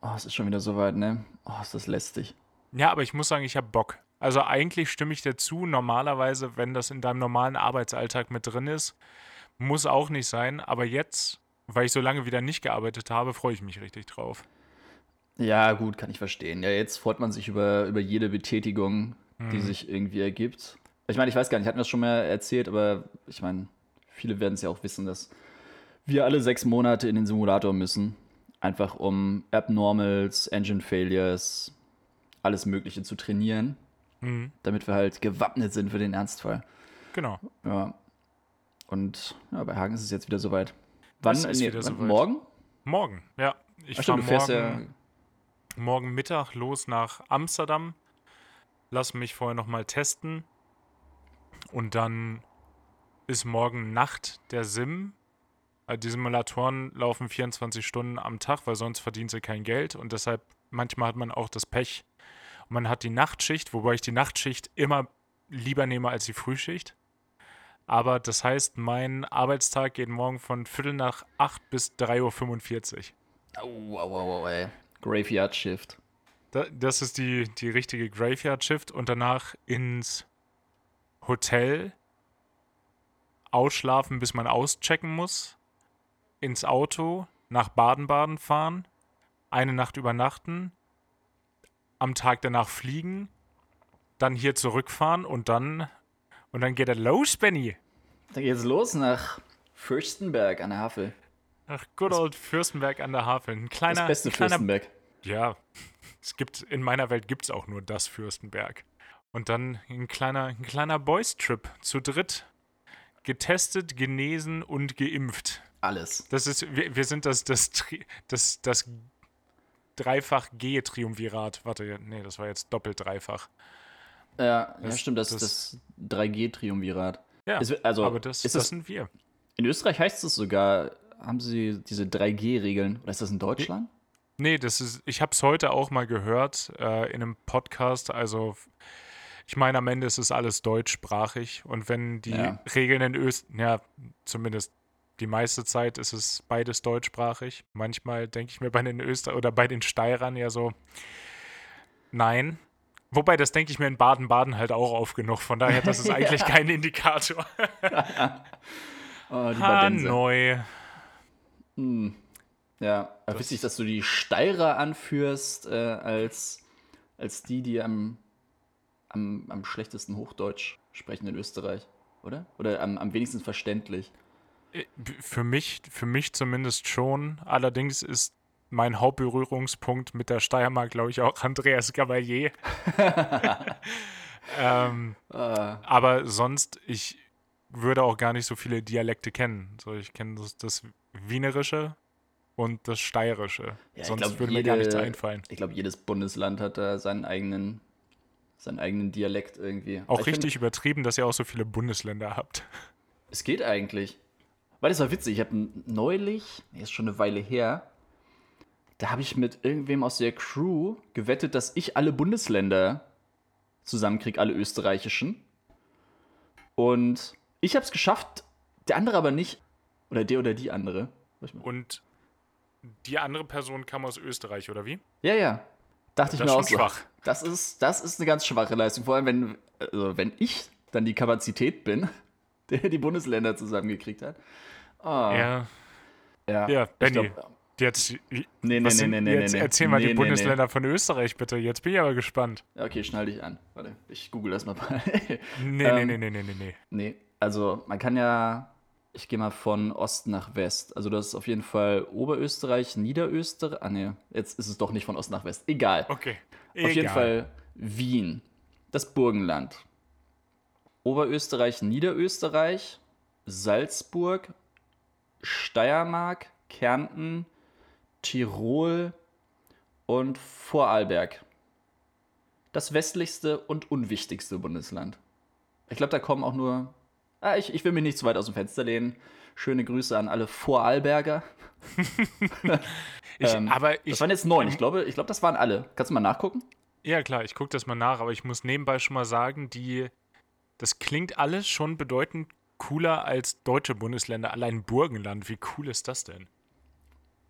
Speaker 2: Oh, es ist schon wieder soweit, ne? Oh, ist das lästig.
Speaker 1: Ja, aber ich muss sagen, ich habe Bock. Also eigentlich stimme ich dir zu. Normalerweise, wenn das in deinem normalen Arbeitsalltag mit drin ist, muss auch nicht sein. Aber jetzt, weil ich so lange wieder nicht gearbeitet habe, freue ich mich richtig drauf.
Speaker 2: Ja, gut, kann ich verstehen. Ja, jetzt freut man sich über, über jede Betätigung, die sich irgendwie ergibt. Ich meine, ich weiß gar nicht, hatten wir das schon mal erzählt, aber ich meine, viele werden es ja auch wissen, dass wir alle sechs Monate in den Simulator müssen. Einfach um Abnormals, Engine Failures, alles Mögliche zu trainieren,
Speaker 1: Mhm.
Speaker 2: damit wir halt gewappnet sind für den Ernstfall.
Speaker 1: Genau.
Speaker 2: Ja. Und ja, bei Hagen ist es jetzt wieder soweit. Wann?
Speaker 1: Ist wieder
Speaker 2: wann-
Speaker 1: soweit.
Speaker 2: Morgen?
Speaker 1: Morgen, ja. Ich fahre morgen,
Speaker 2: ja.
Speaker 1: morgen Mittag los nach Amsterdam. Lass mich vorher nochmal testen. Und dann ist morgen Nacht der Sim. Also die Simulatoren laufen 24 Stunden am Tag, weil sonst verdient sie kein Geld. Und deshalb, manchmal hat man auch das Pech. Und man hat die Nachtschicht, wobei ich die Nachtschicht immer lieber nehme als die Frühschicht. Aber das heißt, mein Arbeitstag geht morgen von Viertel nach 8 bis 3.45 Uhr.
Speaker 2: Au, au, au, au, ey. Graveyard Shift.
Speaker 1: Da, das ist die, die richtige Graveyard-Shift und danach ins Hotel ausschlafen, bis man auschecken muss, ins Auto nach Baden-Baden fahren, eine Nacht übernachten, am Tag danach fliegen, dann hier zurückfahren und dann und dann geht er los, Benny.
Speaker 2: Dann geht's los nach Fürstenberg an der Havel.
Speaker 1: Ach, good old Fürstenberg an der Havel. Ein kleiner,
Speaker 2: Das beste
Speaker 1: ein kleiner
Speaker 2: Fürstenberg.
Speaker 1: Ja, es gibt, in meiner Welt gibt es auch nur das Fürstenberg. Und dann ein kleiner, ein kleiner Boys-Trip zu dritt. Getestet, genesen und geimpft.
Speaker 2: Alles.
Speaker 1: Das ist, wir, wir sind das, das, das, das dreifach G-Triumvirat. Warte, nee, das war jetzt doppelt dreifach.
Speaker 2: Ja, ja
Speaker 1: Das-
Speaker 2: stimmt, das,
Speaker 1: das-
Speaker 2: das 3G-Triumvirat.
Speaker 1: Ja,
Speaker 2: wird- also,
Speaker 1: aber das,
Speaker 2: ist
Speaker 1: das
Speaker 2: das-
Speaker 1: sind wir.
Speaker 2: In Österreich heißt es sogar, haben sie diese 3G-Regeln. Oder ist das in Deutschland?
Speaker 1: Nee, das ist, ich habe es heute auch mal gehört äh, in einem Podcast. Also, ich meine, am Ende ist es alles deutschsprachig. Und wenn die
Speaker 2: Ja.
Speaker 1: Regeln in Österreich, ja, zumindest die meiste Zeit ist es beides deutschsprachig. Manchmal denke ich mir bei den Öster oder bei den Steirern ja so, nein. Wobei, das denke ich mir in Baden-Baden halt auch oft genug. Von daher, das ist eigentlich kein Indikator.
Speaker 2: Oh, die.
Speaker 1: Hanoi.
Speaker 2: Ja, aber witzig, dass du die Steirer anführst, äh, als, als die, die am, am, am schlechtesten Hochdeutsch sprechen in Österreich, oder? Oder am, am wenigsten verständlich.
Speaker 1: Äh, Für mich, für mich zumindest schon. Allerdings ist mein Hauptberührungspunkt mit der Steiermark, glaube ich, auch Andreas Gabalier. ähm, aber sonst, ich würde auch gar nicht so viele Dialekte kennen. So, ich kenne das, das Wienerische und das Steirische.
Speaker 2: Ja,
Speaker 1: sonst
Speaker 2: glaub,
Speaker 1: würde mir gar
Speaker 2: jede-
Speaker 1: nichts einfallen.
Speaker 2: Ich glaube, jedes Bundesland hat da seinen eigenen, seinen eigenen Dialekt irgendwie.
Speaker 1: Auch
Speaker 2: Ich
Speaker 1: richtig übertrieben, dass ihr auch so viele Bundesländer habt.
Speaker 2: Find, es geht eigentlich. Weil das war witzig. Ich habe neulich, ist schon eine Weile her, da habe ich mit irgendwem aus der Crew gewettet, dass ich alle Bundesländer zusammenkriege, alle österreichischen. Und ich habe es geschafft, der andere aber nicht. Oder der oder die andere.
Speaker 1: Und die andere Person kam aus Österreich, oder wie?
Speaker 2: Ja, ja. Dachte ich
Speaker 1: Das
Speaker 2: mir
Speaker 1: ist
Speaker 2: auch so.
Speaker 1: schwach.
Speaker 2: Das ist, das ist eine ganz schwache Leistung. Vor allem, wenn, also wenn ich dann die Kapazität bin, der die Bundesländer zusammengekriegt hat. Ah,
Speaker 1: Ja,
Speaker 2: ja.
Speaker 1: ja, Benny. Jetzt,
Speaker 2: Nee, nee, nee,
Speaker 1: sind,
Speaker 2: nee, nee,
Speaker 1: jetzt
Speaker 2: nee,
Speaker 1: erzähl mal
Speaker 2: nee,
Speaker 1: die
Speaker 2: nee,
Speaker 1: Bundesländer von Österreich bitte. Jetzt bin ich aber gespannt.
Speaker 2: Okay, schnall dich an. Warte, ich google das mal.
Speaker 1: Nee,
Speaker 2: Ähm,
Speaker 1: nee, nee, nee, nee, nee, nee.
Speaker 2: nee, also man kann ja, ich gehe mal von Ost nach West. Also das ist auf jeden Fall Oberösterreich, Niederösterreich. Ah, nee, jetzt ist es doch nicht von Ost nach West. Egal.
Speaker 1: Okay.
Speaker 2: Auf jeden Fall Wien, das Burgenland. Oberösterreich, Niederösterreich, Salzburg, Steiermark, Kärnten, Tirol und Vorarlberg. Das westlichste und unwichtigste Bundesland. Ich glaube, da kommen auch nur. Ah, ich, ich will mich nicht zu weit aus dem Fenster lehnen. Schöne Grüße an alle Vorarlberger.
Speaker 1: Ich,
Speaker 2: Ähm,
Speaker 1: aber ich,
Speaker 2: Das waren jetzt neun. Ich glaube, ich glaube, das waren alle. Kannst du mal nachgucken?
Speaker 1: ja klar, ich gucke das mal nach, aber ich muss nebenbei schon mal sagen, die, das klingt alles schon bedeutend cooler als deutsche Bundesländer. Allein Burgenland, wie cool ist das denn?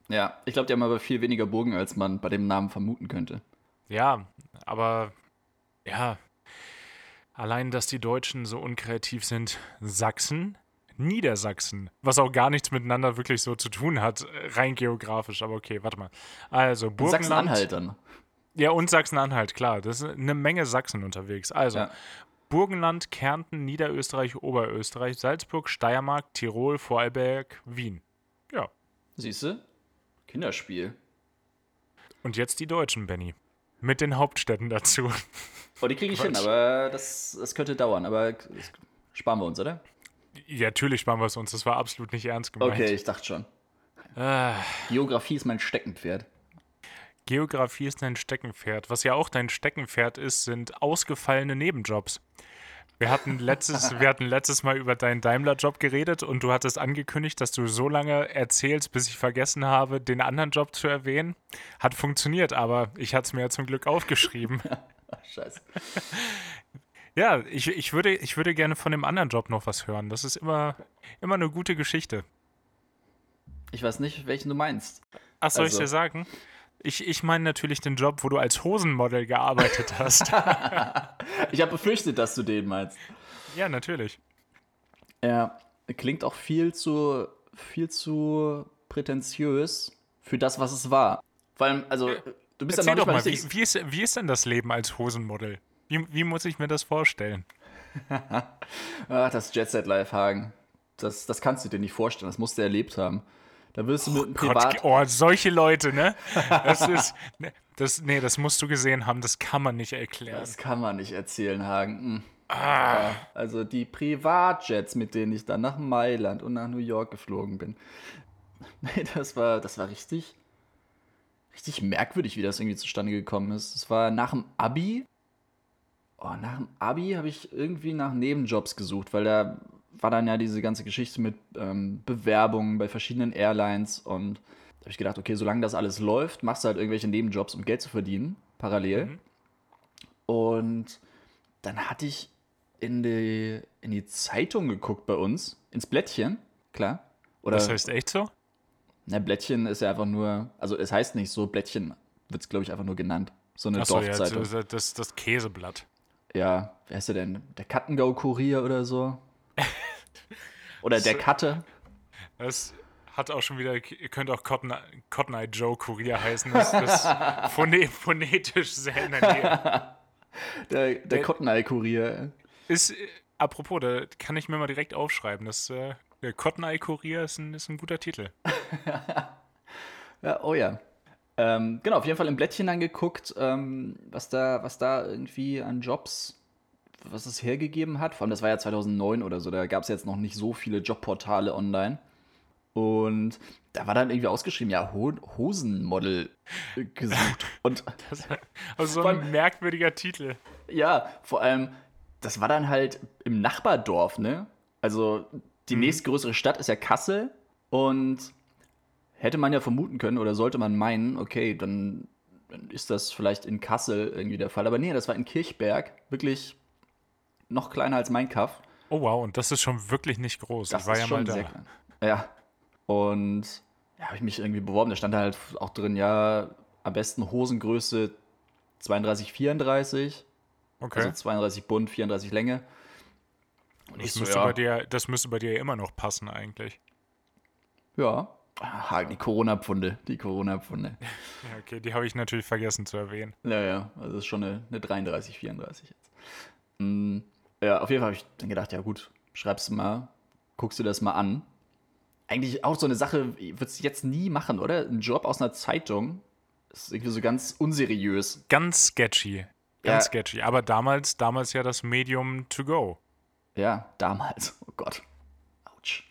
Speaker 2: Ja, ich glaube, die haben aber viel weniger Burgen, als man bei dem Namen vermuten könnte.
Speaker 1: Ja, aber ja, allein, dass die Deutschen so unkreativ sind. Sachsen, Niedersachsen, was auch gar nichts miteinander wirklich so zu tun hat, rein geografisch. Aber okay, warte mal. Also Burgenland.
Speaker 2: Sachsen-Anhalt dann.
Speaker 1: Ja, und Sachsen-Anhalt, klar. Das ist eine Menge Sachsen unterwegs. Also
Speaker 2: Ja.
Speaker 1: Burgenland, Kärnten, Niederösterreich, Oberösterreich, Salzburg, Steiermark, Tirol, Vorarlberg, Wien. Ja.
Speaker 2: Siehst du? Kinderspiel.
Speaker 1: Und jetzt die Deutschen, Benny. Mit den Hauptstädten dazu.
Speaker 2: Oh, die kriege ich hin, aber das, das könnte dauern. Aber sparen wir uns, oder?
Speaker 1: Ja, natürlich sparen wir es uns. Das war absolut nicht ernst gemeint.
Speaker 2: Okay, ich dachte schon.
Speaker 1: Ah,
Speaker 2: Geografie ist mein Steckenpferd.
Speaker 1: Geografie ist dein Steckenpferd. Was ja auch dein Steckenpferd ist, sind ausgefallene Nebenjobs. Wir hatten letztes, wir hatten letztes Mal über deinen Daimler-Job geredet und du hattest angekündigt, dass du so lange erzählst, bis ich vergessen habe, den anderen Job zu erwähnen. Hat funktioniert, aber ich hatte es mir ja zum Glück aufgeschrieben.
Speaker 2: Ach, scheiße.
Speaker 1: Ja, ich, ich, würde, ich würde gerne von dem anderen Job noch was hören. Das ist immer, immer eine gute Geschichte.
Speaker 2: Ich weiß nicht, welchen du meinst.
Speaker 1: Ach, soll ich
Speaker 2: Also-
Speaker 1: dir sagen? Ich, ich meine natürlich den Job, wo du als Hosenmodel gearbeitet hast.
Speaker 2: Ich habe befürchtet, dass du den meinst.
Speaker 1: ja, natürlich.
Speaker 2: Er klingt auch viel zu, viel zu prätentiös für das, was es war. Vor allem, also, du bist ja
Speaker 1: Erzähl
Speaker 2: noch
Speaker 1: doch
Speaker 2: nicht mal
Speaker 1: mal, wie, wie, ist, wie ist denn das Leben als Hosenmodel? Wie, wie muss ich mir das vorstellen?
Speaker 2: Ach, das Jet Set Live Hagen. Das, das kannst du dir nicht vorstellen. Das musst du erlebt haben. Da wirst du mit einem Privat.
Speaker 1: Gott, oh, solche Leute, ne? Das ist, ne, das, nee, das musst du gesehen haben, das kann man nicht erklären.
Speaker 2: Das kann man nicht erzählen, Hagen. Hm. Ja, also die Privatjets, mit denen ich dann nach Mailand und nach New York geflogen bin. Nee, das war, das war richtig, richtig merkwürdig, wie das irgendwie zustande gekommen ist. Es war nach dem Abi. Oh, nach dem Abi habe ich irgendwie nach Nebenjobs gesucht, weil da war dann ja diese ganze Geschichte mit ähm, Bewerbungen bei verschiedenen Airlines und da habe ich gedacht, okay, solange das alles läuft, machst du halt irgendwelche Nebenjobs, um Geld zu verdienen, parallel.
Speaker 1: Mhm.
Speaker 2: Und dann hatte ich in die, in die Zeitung geguckt bei uns, ins Blättchen, klar. Oder,
Speaker 1: Das heißt echt so?
Speaker 2: na, Blättchen ist ja einfach nur, also es heißt nicht so, Blättchen wird es, glaube ich, einfach nur genannt. So eine
Speaker 1: Achso, ja,
Speaker 2: Dorfzeitung.
Speaker 1: das, das, das Käseblatt.
Speaker 2: Ja, wer ist der denn? Der Kattengau-Kurier oder so? Oder der Katte?
Speaker 1: Das hat auch schon wieder, könnte auch Cotton, Cotton Eye Joe Kurier heißen. Das, phone, phonetisch sehr in der Nähe.
Speaker 2: Der, der
Speaker 1: Der-
Speaker 2: Cotton-Eye-Kurier.
Speaker 1: Ist, äh, apropos, da kann ich mir mal direkt aufschreiben. Das, äh, der Cotton Eye Kurier ist ein, ist ein guter Titel.
Speaker 2: Ja, oh ja. Ähm, genau, auf jeden Fall im Blättchen angeguckt, ähm, was, da, was da irgendwie an Jobs, was es hergegeben hat. Vor allem, das war ja 2009 oder so, da gab es jetzt noch nicht so viele Jobportale online. Und da war dann irgendwie ausgeschrieben, ja, Ho Hosenmodel gesucht. Und
Speaker 1: Das, also so ein merkwürdiger Titel.
Speaker 2: ja, vor allem, das war dann halt im Nachbardorf, ne? Also die nächstgrößere Stadt ist ja Kassel und hätte man ja vermuten können oder sollte man meinen, okay, dann ist das vielleicht in Kassel irgendwie der Fall. Aber nee, das war in Kirchberg, wirklich noch kleiner als mein Kaff.
Speaker 1: Oh wow, und das ist schon wirklich nicht groß.
Speaker 2: Das
Speaker 1: ich war
Speaker 2: ist
Speaker 1: ja
Speaker 2: schon
Speaker 1: mal da.
Speaker 2: sehr klein. Ja. Und ja, habe ich mich irgendwie beworben. Da stand halt auch drin, ja, am besten Hosengröße 32, 34.
Speaker 1: Okay.
Speaker 2: Also 32 Bund, 34 Länge. Und
Speaker 1: das,
Speaker 2: ich so,
Speaker 1: müsste
Speaker 2: ja,
Speaker 1: bei dir, das müsste bei dir ja immer noch passen eigentlich.
Speaker 2: ja, Ah, die Corona-Pfunde, die Corona-Pfunde.
Speaker 1: Ja, okay, die habe ich natürlich vergessen zu erwähnen.
Speaker 2: Ja, ja, also das ist schon eine, eine 33, 34 jetzt. Mm, ja, auf jeden Fall habe ich dann gedacht, ja gut, schreibst du mal, guckst du das mal an. Eigentlich auch so eine Sache, würdest du jetzt nie machen, oder? Ein Job aus einer Zeitung ist irgendwie so ganz unseriös.
Speaker 1: Ganz sketchy. Ganz
Speaker 2: Ja.
Speaker 1: sketchy. Aber damals, damals ja das Medium to go.
Speaker 2: Ja, damals. Oh Gott. Autsch.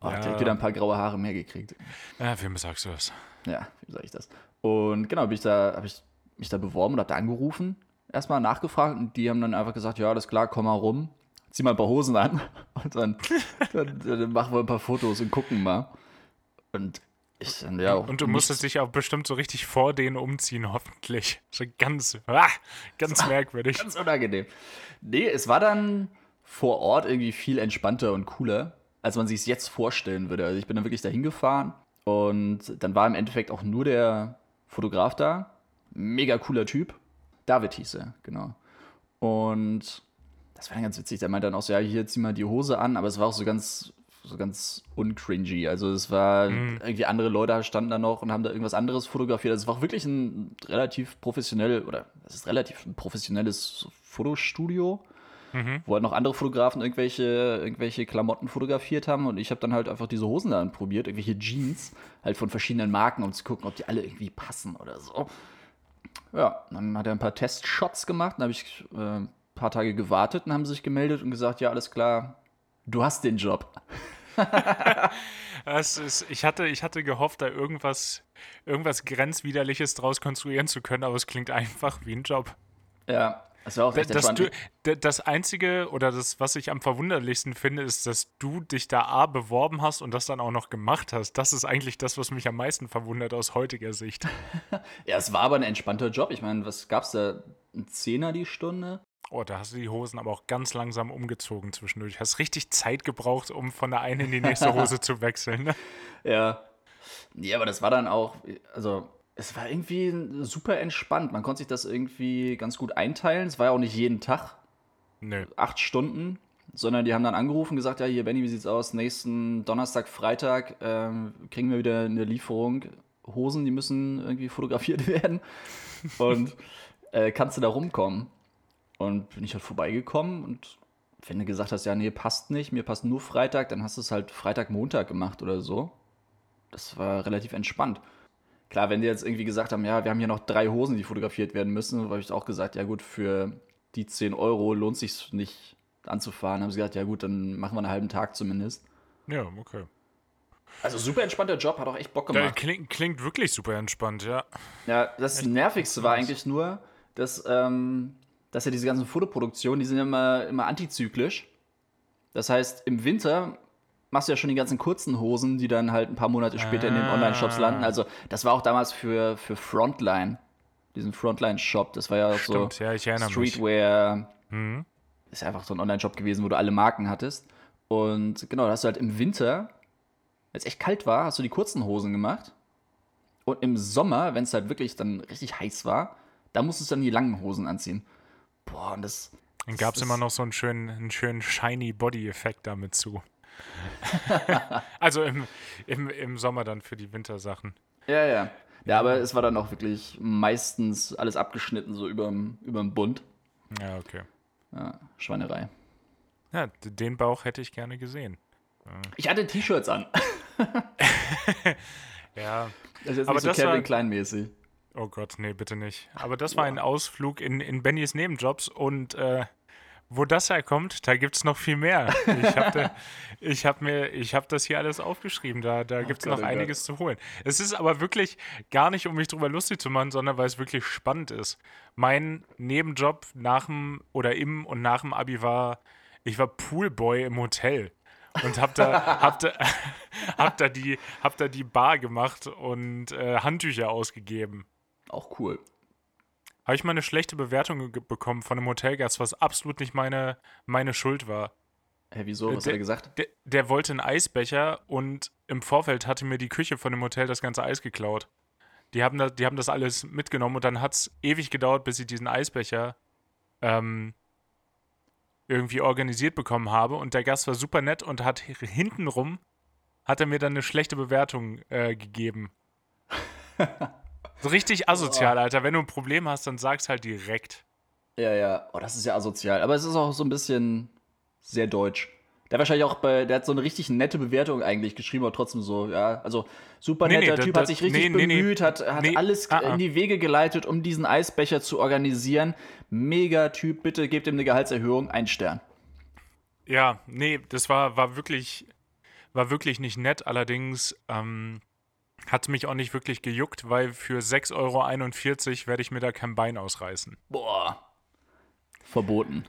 Speaker 2: Oh,
Speaker 1: Ja.
Speaker 2: direkt wieder ein paar graue Haare mehr gekriegt.
Speaker 1: Ja, wem sagst du das?
Speaker 2: Ja, wie sage ich das? Und genau, bin ich da, habe ich mich da beworben und habe da angerufen, erstmal nachgefragt und die haben dann einfach gesagt, ja, alles klar, komm mal rum, zieh mal ein paar Hosen an und dann, dann, dann machen wir ein paar Fotos und gucken mal. Und ich dann, ja.
Speaker 1: Und du musstest dich auch bestimmt so richtig vor denen umziehen, hoffentlich. So ganz, ah, ganz merkwürdig.
Speaker 2: Ganz unangenehm. Nee, es war dann vor Ort irgendwie viel entspannter und cooler, als man sich es jetzt vorstellen würde. Also ich bin dann wirklich dahin gefahren und dann war im Endeffekt auch nur der Fotograf da. Mega cooler Typ. David hieß er, genau. Und das war dann ganz witzig. Der meinte dann auch so, ja, hier zieh mal die Hose an, aber es war auch so ganz, so ganz uncringy. Also es war irgendwie andere Leute standen da noch und haben da irgendwas anderes fotografiert. Also es war auch wirklich ein relativ professionell, oder es ist relativ ein professionelles Fotostudio, wo halt noch andere Fotografen irgendwelche, irgendwelche Klamotten fotografiert haben und ich habe dann halt einfach diese Hosen da probiert, irgendwelche Jeans, halt von verschiedenen Marken, um zu gucken, ob die alle irgendwie passen oder so. Ja, dann hat er ein paar Testshots gemacht, dann habe ich äh, ein paar Tage gewartet und haben sich gemeldet und gesagt, ja, alles klar, du hast den Job.
Speaker 1: Ist, ich, hatte, ich hatte gehofft, da irgendwas, irgendwas Grenzwiderliches draus konstruieren zu können, aber es klingt einfach wie ein Job.
Speaker 2: Ja, das war auch echt
Speaker 1: Das,
Speaker 2: entspannt.
Speaker 1: du, das Einzige oder das, was ich am verwunderlichsten finde, ist, dass du dich da A beworben hast und das dann auch noch gemacht hast. Das ist eigentlich das, was mich am meisten verwundert aus heutiger Sicht.
Speaker 2: Ja, es war aber ein entspannter Job. Ich meine, was gab's da? Ein Zehner die Stunde?
Speaker 1: Oh, da hast du die Hosen aber auch ganz langsam umgezogen zwischendurch. Hast richtig Zeit gebraucht, um von der einen in die nächste Hose zu wechseln. Ne?
Speaker 2: Ja. Nee, aber das war dann auch, also es war irgendwie super entspannt. Man konnte sich das irgendwie ganz gut einteilen. Es war ja auch nicht jeden Tag
Speaker 1: Nö.
Speaker 2: acht Stunden, sondern die haben dann angerufen und gesagt, ja, hier, Benny, wie sieht's aus? Nächsten Donnerstag, Freitag ähm, kriegen wir wieder eine Lieferung. Hosen, die müssen irgendwie fotografiert werden. Und äh, kannst du da rumkommen? Und bin ich halt vorbeigekommen und wenn du gesagt hast, ja, nee, passt nicht, mir passt nur Freitag, dann hast du es halt Freitag, Montag gemacht oder so. Das war relativ entspannt. Klar, wenn die jetzt irgendwie gesagt haben, ja, wir haben hier noch drei Hosen, die fotografiert werden müssen, habe ich auch gesagt, ja gut, für die 10 Euro lohnt sich nicht anzufahren. Haben sie gesagt, ja gut, dann machen wir einen halben Tag zumindest.
Speaker 1: Ja, okay.
Speaker 2: Also super entspannter Job, hat auch echt Bock
Speaker 1: Ja,
Speaker 2: gemacht.
Speaker 1: klingt, klingt wirklich super entspannt, ja.
Speaker 2: Ja, das Nervigste war eigentlich nur, dass, ähm, dass ja diese ganzen Fotoproduktionen, die sind ja immer, immer antizyklisch. Das heißt, im Winter machst du ja schon die ganzen kurzen Hosen, die dann halt ein paar Monate später in den
Speaker 1: Ah.
Speaker 2: Online-Shops landen. Also das war auch damals für, für Frontline, diesen Frontline-Shop. Das war ja auch
Speaker 1: Stimmt,
Speaker 2: so
Speaker 1: ja.
Speaker 2: Streetwear.
Speaker 1: Mhm.
Speaker 2: Ist ja einfach so ein Online-Shop gewesen, wo du alle Marken hattest. Und genau, da hast du halt im Winter, wenn es echt kalt war, hast du die kurzen Hosen gemacht. Und im Sommer, wenn es halt wirklich dann richtig heiß war, da musstest du dann die langen Hosen anziehen. Boah, und das.
Speaker 1: Dann gab es immer noch so einen schönen, einen schönen shiny Body-Effekt damit zu. also im, im, im Sommer dann für die Wintersachen.
Speaker 2: Ja, ja. Ja, aber es war dann auch wirklich meistens alles abgeschnitten, so überm, überm Bund.
Speaker 1: Ja, okay.
Speaker 2: Ja, Schweinerei.
Speaker 1: Ja, den Bauch hätte ich gerne gesehen.
Speaker 2: Ich hatte T-Shirts an.
Speaker 1: Ja,
Speaker 2: Das ist jetzt
Speaker 1: Aber
Speaker 2: nicht so
Speaker 1: das war-
Speaker 2: Calvin Klein mäßig.
Speaker 1: oh Gott, nee, bitte nicht. Aber das war ein Ausflug in, in Bennys Nebenjobs und äh, wo das herkommt, da gibt es noch viel mehr. Ich habe hab mir, ich habe das hier alles aufgeschrieben, da, da gibt es
Speaker 2: Gott,
Speaker 1: noch
Speaker 2: oh Gott.
Speaker 1: einiges zu holen. Es ist aber wirklich gar nicht, um mich drüber lustig zu machen, sondern weil es wirklich spannend ist. Mein Nebenjob nach dem oder im und nach dem Abi war, ich war Poolboy im Hotel. Und hab da, hab da, hab da, die, hab da die Bar gemacht und äh, Handtücher ausgegeben.
Speaker 2: Auch cool.
Speaker 1: Habe ich mal eine schlechte Bewertung bekommen von einem Hotelgast, was absolut nicht meine, meine Schuld war.
Speaker 2: Hä, wieso? Was
Speaker 1: der-
Speaker 2: hat er gesagt?
Speaker 1: Der, der wollte einen Eisbecher und im Vorfeld hatte mir die Küche von dem Hotel das ganze Eis geklaut. Die haben, da, die haben das alles mitgenommen und dann hat es ewig gedauert, bis ich diesen Eisbecher ähm, irgendwie organisiert bekommen habe. Und der Gast war super nett und hat hintenrum hat er mir dann eine schlechte Bewertung äh, gegeben. so richtig asozial, Alter. Wenn du ein Problem hast, dann sag's halt direkt.
Speaker 2: Ja, ja. Oh, das ist ja asozial. Aber es ist auch so ein bisschen sehr deutsch. Der hat wahrscheinlich auch bei, der hat so eine richtig nette Bewertung eigentlich geschrieben, aber trotzdem so, ja. Also super
Speaker 1: Nee, nee,
Speaker 2: netter
Speaker 1: da-
Speaker 2: Typ,
Speaker 1: da-
Speaker 2: hat sich richtig
Speaker 1: nee, nee, nee.
Speaker 2: bemüht, hat, hat
Speaker 1: Nee,
Speaker 2: alles
Speaker 1: ah, ah.
Speaker 2: in die Wege geleitet, um diesen Eisbecher zu organisieren. Mega Typ, bitte gebt ihm eine Gehaltserhöhung, ein Stern.
Speaker 1: Ja, nee, das war, war wirklich, war wirklich nicht nett. Allerdings ähm, hat mich auch nicht wirklich gejuckt, weil für 6,41 Euro werde ich mir da kein Bein ausreißen.
Speaker 2: Boah. Verboten.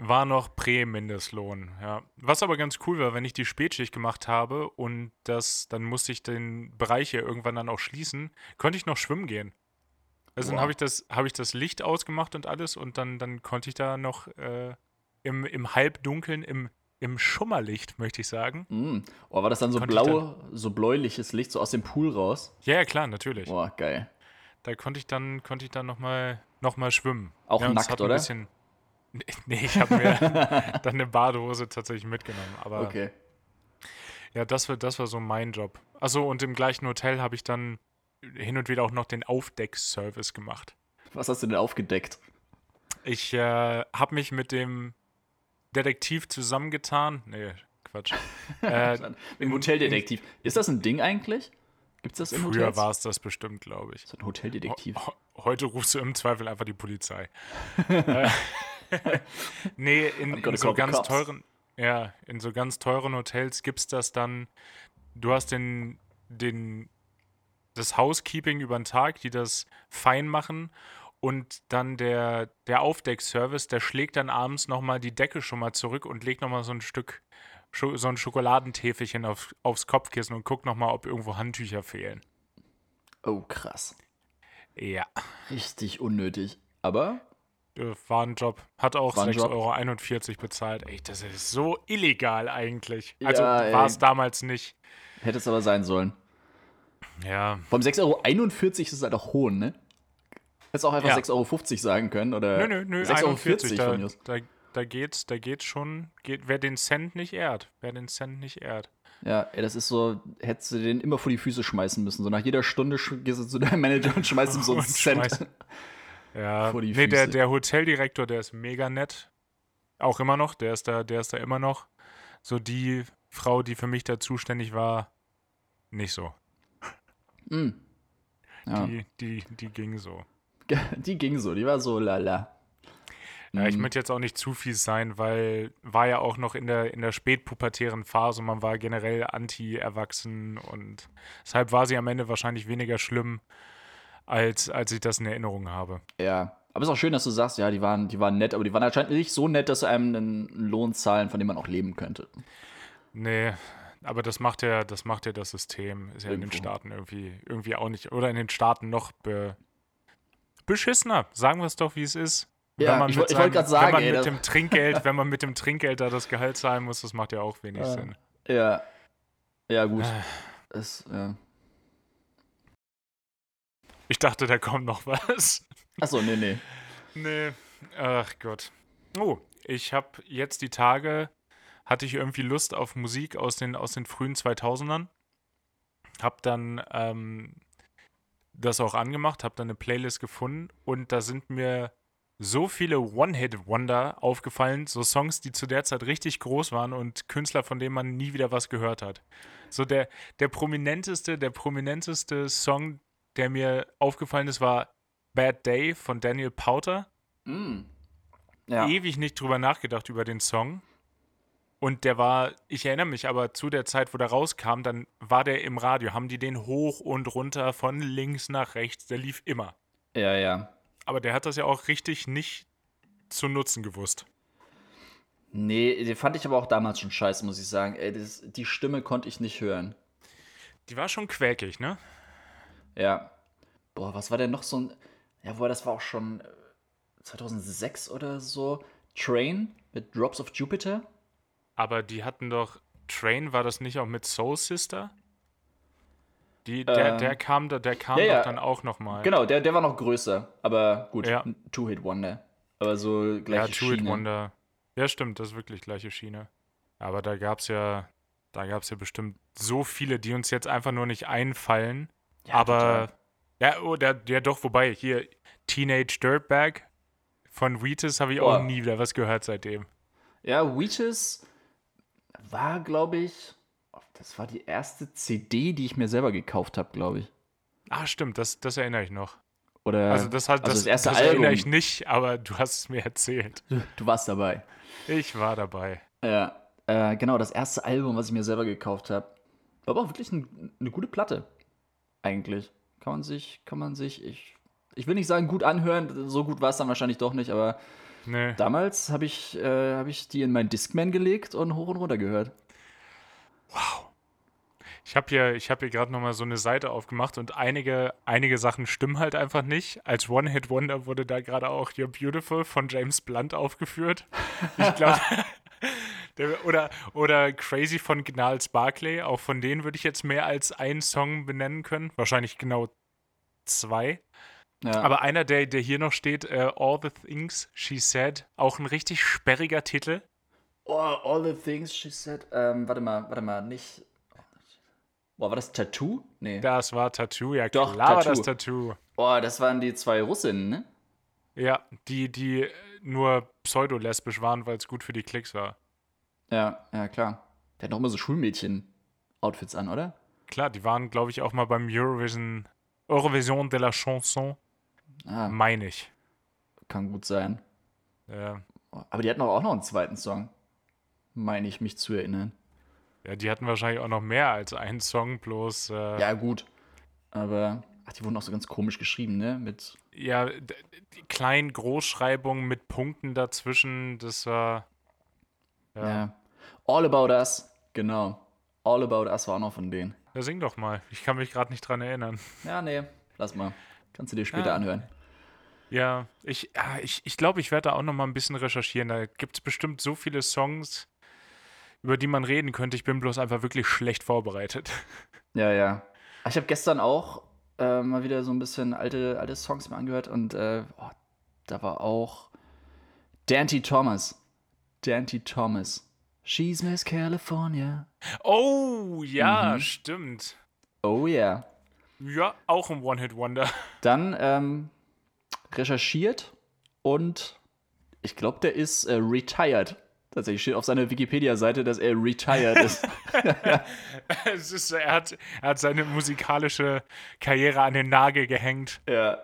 Speaker 1: War noch Prä-Mindestlohn, ja. Was aber ganz cool war, wenn ich die Spätschicht gemacht habe und das, dann musste ich den Bereich hier irgendwann dann auch schließen, konnte ich noch schwimmen gehen. Also dann
Speaker 2: Boah.
Speaker 1: habe ich, das- habe ich das Licht ausgemacht und alles und dann, dann konnte ich da noch äh, im, im Halbdunkeln, im, im Schummerlicht, möchte ich sagen.
Speaker 2: Mm. Oh, war das dann so
Speaker 1: Konnte
Speaker 2: blau, so bläuliches Licht, so aus dem Pool raus?
Speaker 1: Ja, ja, klar, natürlich.
Speaker 2: Boah, geil.
Speaker 1: Da konnte ich dann, konnte ich dann nochmal noch mal schwimmen.
Speaker 2: Auch
Speaker 1: ja,
Speaker 2: nackt, oder?
Speaker 1: Bisschen, nee, ich habe mir dann eine Badehose tatsächlich mitgenommen. Aber
Speaker 2: Okay.
Speaker 1: Ja, das war, das war so mein Job. Achso, und im gleichen Hotel habe ich dann hin und wieder auch noch den Aufdeckservice gemacht.
Speaker 2: Was hast du denn aufgedeckt?
Speaker 1: Ich äh, habe mich mit dem Detektiv zusammengetan. Nee, Quatsch. äh,
Speaker 2: Im Hoteldetektiv. Ist das ein Ding eigentlich? Gibt's das in
Speaker 1: früher
Speaker 2: Hotels?
Speaker 1: war es das bestimmt, glaube ich.
Speaker 2: So ein Hoteldetektiv.
Speaker 1: Ho- Heute rufst du im Zweifel einfach die Polizei. Äh, nee, in,
Speaker 2: I'm gonna
Speaker 1: in so ganz
Speaker 2: cops.
Speaker 1: teuren, ja, in so ganz teuren Hotels gibt's das dann. Du hast den, den, das Housekeeping über den Tag, die das fein machen. Und dann der, der Aufdeckservice, der schlägt dann abends nochmal die Decke schon mal zurück und legt nochmal so ein Stück, so ein Schokoladentäfelchen auf, aufs Kopfkissen und guckt nochmal, ob irgendwo Handtücher fehlen.
Speaker 2: Oh, krass.
Speaker 1: Ja.
Speaker 2: Richtig unnötig. Aber
Speaker 1: Äh, War ein Job. Hat auch
Speaker 2: War ein Job.
Speaker 1: 6,41 Euro bezahlt. Ey, das ist so illegal eigentlich.
Speaker 2: Ja,
Speaker 1: Also
Speaker 2: ey.
Speaker 1: war es damals nicht.
Speaker 2: hätte es aber sein sollen.
Speaker 1: Ja.
Speaker 2: Vom 6,41 Euro ist es halt auch hohn, ne? Hättest auch einfach
Speaker 1: Ja.
Speaker 2: 6,50 Euro sagen können. Oder
Speaker 1: Nö, nö, nö.
Speaker 2: 6,40 Euro
Speaker 1: 41,
Speaker 2: von
Speaker 1: da,
Speaker 2: mir
Speaker 1: da, da geht's, da geht's schon. Geht, wer den Cent nicht ehrt. Wer den Cent nicht ehrt.
Speaker 2: Ja, ey, das ist so, hättest du den immer vor die Füße schmeißen müssen. So nach jeder Stunde gehst du zu deinem Manager und schmeißt ihm so einen Cent.
Speaker 1: Ja.
Speaker 2: Vor die
Speaker 1: nee, der,
Speaker 2: Füße.
Speaker 1: der Hoteldirektor, der ist mega nett. Auch immer noch. Der ist da, der ist da immer noch. So die Frau, die für mich da zuständig war, nicht so.
Speaker 2: Mm. Ja.
Speaker 1: Die, die, die ging so.
Speaker 2: Die ging so, die war so lala.
Speaker 1: Ja, ich
Speaker 2: Mhm.
Speaker 1: möchte jetzt auch nicht zu fies sein, weil war ja auch noch in der, in der spätpubertären Phase und man war generell anti-erwachsen und deshalb war sie am Ende wahrscheinlich weniger schlimm, als, als ich das in Erinnerung habe.
Speaker 2: Ja. Aber es ist auch schön, dass du sagst, ja, die waren, die waren nett, aber die waren anscheinend nicht so nett, dass sie einem einen Lohn zahlen, von dem man auch leben könnte.
Speaker 1: Nee, aber das macht ja, das macht ja das System. Ist ja in den
Speaker 2: Irgendwo.
Speaker 1: Staaten irgendwie, irgendwie auch nicht, oder in den Staaten noch be, beschissener. Sagen wir es doch, wie es ist.
Speaker 2: Ja,
Speaker 1: wenn man
Speaker 2: ich
Speaker 1: mit
Speaker 2: ich
Speaker 1: seinem-
Speaker 2: grad sagen,
Speaker 1: wenn man
Speaker 2: ey,
Speaker 1: mit dem Trinkgeld, wenn man mit dem Trinkgeld da das Gehalt zahlen muss, das macht ja auch wenig
Speaker 2: Ja.
Speaker 1: Sinn.
Speaker 2: Ja. Ja, gut.
Speaker 1: Äh.
Speaker 2: Es, ja.
Speaker 1: Ich dachte, da kommt noch was.
Speaker 2: Achso, nee, nee.
Speaker 1: Nee, ach Gott. Oh, ich habe jetzt die Tage, hatte ich irgendwie Lust auf Musik aus den, aus den frühen 2000ern. Hab dann ähm, das auch angemacht, hab dann eine Playlist gefunden und da sind mir so viele One-Hit-Wonder aufgefallen, so Songs, die zu der Zeit richtig groß waren und Künstler, von denen man nie wieder was gehört hat. So der, der prominenteste, der prominenteste Song, der mir aufgefallen ist, war Bad Day von Daniel Powter
Speaker 2: Mm. Ja.
Speaker 1: ewig nicht drüber nachgedacht über den Song. Und der war, ich erinnere mich aber zu der Zeit, wo der rauskam, dann war der im Radio, haben die den hoch und runter von links nach rechts, der lief immer.
Speaker 2: ja, ja.
Speaker 1: Aber der hat das ja auch richtig nicht zu nutzen gewusst.
Speaker 2: Nee, den fand ich aber auch damals schon scheiße, muss ich sagen. Ey, das, die Stimme konnte ich nicht hören.
Speaker 1: Die war schon quäkig, ne?
Speaker 2: Ja. Boah, was war denn noch so ein. Ja, wohl, das war auch schon äh, 2006 oder so. Train mit Drops of Jupiter.
Speaker 1: Aber die hatten doch, Train, war das nicht auch mit Soul Sister? Die, der,
Speaker 2: Ähm,
Speaker 1: der kam, der kam
Speaker 2: ja,
Speaker 1: doch
Speaker 2: ja.
Speaker 1: dann auch nochmal.
Speaker 2: Genau, der, der war noch größer. Aber gut,
Speaker 1: Ja.
Speaker 2: Two-Hit-Wonder. Aber so gleiche
Speaker 1: Ja, Two It
Speaker 2: Schiene.
Speaker 1: Wonder. Ja, stimmt, das ist wirklich gleiche Schiene. Aber da gab es ja, Da gab es ja bestimmt so viele, die uns jetzt einfach nur nicht einfallen.
Speaker 2: Ja,
Speaker 1: aber
Speaker 2: total.
Speaker 1: ja, oh, der, ja doch, wobei, hier Teenage Dirtbag von Wheatus habe ich
Speaker 2: Boah.
Speaker 1: auch nie wieder was gehört seitdem.
Speaker 2: Ja, Weeches war, glaube ich, das war die erste CD, die ich mir selber gekauft habe, glaube ich.
Speaker 1: Ah, stimmt, das, das erinnere ich noch.
Speaker 2: Oder
Speaker 1: Also das hat
Speaker 2: also
Speaker 1: das,
Speaker 2: das erste
Speaker 1: das
Speaker 2: Album.
Speaker 1: erinnere ich nicht, aber du hast es mir erzählt.
Speaker 2: Du warst dabei.
Speaker 1: Ich war dabei.
Speaker 2: Ja, äh, genau, das erste Album, was ich mir selber gekauft habe. War aber auch wirklich ein, eine gute Platte. Eigentlich. Kann man sich, kann man sich, ich, ich will nicht sagen gut anhören, so gut war es dann wahrscheinlich doch nicht, aber
Speaker 1: Nee.
Speaker 2: damals habe ich, äh, hab ich die in meinen Discman gelegt und hoch und runter gehört.
Speaker 1: Ich habe hier, ich hab hier gerade nochmal so eine Seite aufgemacht und einige, einige Sachen stimmen halt einfach nicht. Als One-Hit-Wonder wurde da gerade auch You're Beautiful von James Blunt aufgeführt. Ich glaube. oder, oder Crazy von Gnarls Barclay. Auch von denen würde ich jetzt mehr als einen Song benennen können. Wahrscheinlich genau zwei.
Speaker 2: Ja.
Speaker 1: Aber einer, der, der hier noch steht, äh, All the Things She Said, auch ein richtig sperriger Titel.
Speaker 2: Oh, all the things she said. Ähm, warte mal, warte mal, nicht. Boah, war das Tattoo? Nee.
Speaker 1: Das war Tattoo, ja
Speaker 2: Doch,
Speaker 1: klar war das
Speaker 2: Tattoo.
Speaker 1: Tattoo.
Speaker 2: Boah, das waren die zwei Russinnen, ne?
Speaker 1: Ja, die, die nur pseudo-lesbisch waren, weil es gut für die Klicks war.
Speaker 2: Ja, ja, klar. Der hat doch immer so Schulmädchen-Outfits an, oder?
Speaker 1: Klar, die waren, glaube ich, auch mal beim Eurovision, Eurovision de la Chanson,
Speaker 2: Ah,
Speaker 1: meine ich.
Speaker 2: kann gut sein.
Speaker 1: Ja.
Speaker 2: Aber die hatten auch noch einen zweiten Song. Meine ich, mich zu erinnern.
Speaker 1: ja, die hatten wahrscheinlich auch noch mehr als einen Song, bloß, äh, ja,
Speaker 2: Ja, gut. Aber, ach, die wurden auch so ganz komisch geschrieben, ne? Mit,
Speaker 1: d- die kleinen Großschreibungen mit Punkten dazwischen, das war,
Speaker 2: ja.
Speaker 1: ja.
Speaker 2: All About Us, genau. All About Us war auch noch von denen.
Speaker 1: ja sing doch mal. Ich kann mich gerade nicht dran erinnern.
Speaker 2: Ja, nee, lass mal. Kannst du dir später
Speaker 1: Ja.
Speaker 2: anhören.
Speaker 1: Ja, ich ja, ich, ich, glaube, ich werde da auch noch mal ein bisschen recherchieren. Da gibt es bestimmt so viele Songs, über die man reden könnte. Ich bin bloß einfach wirklich schlecht vorbereitet.
Speaker 2: Ja, ja. Ich habe gestern auch äh, mal wieder so ein bisschen alte, alte Songs mir angehört und äh, oh, da war auch Dante Thomas. Dante Thomas. She's Miss California.
Speaker 1: Oh, ja,
Speaker 2: Mhm.
Speaker 1: stimmt.
Speaker 2: Oh yeah.
Speaker 1: Ja, auch ein One-Hit-Wonder.
Speaker 2: Dann ähm, recherchiert und ich glaube, der ist äh, retired. Tatsächlich steht auf seiner Wikipedia-Seite, dass er retired ist.
Speaker 1: es ist, er, hat, er hat seine musikalische Karriere an den Nagel gehängt.
Speaker 2: ja.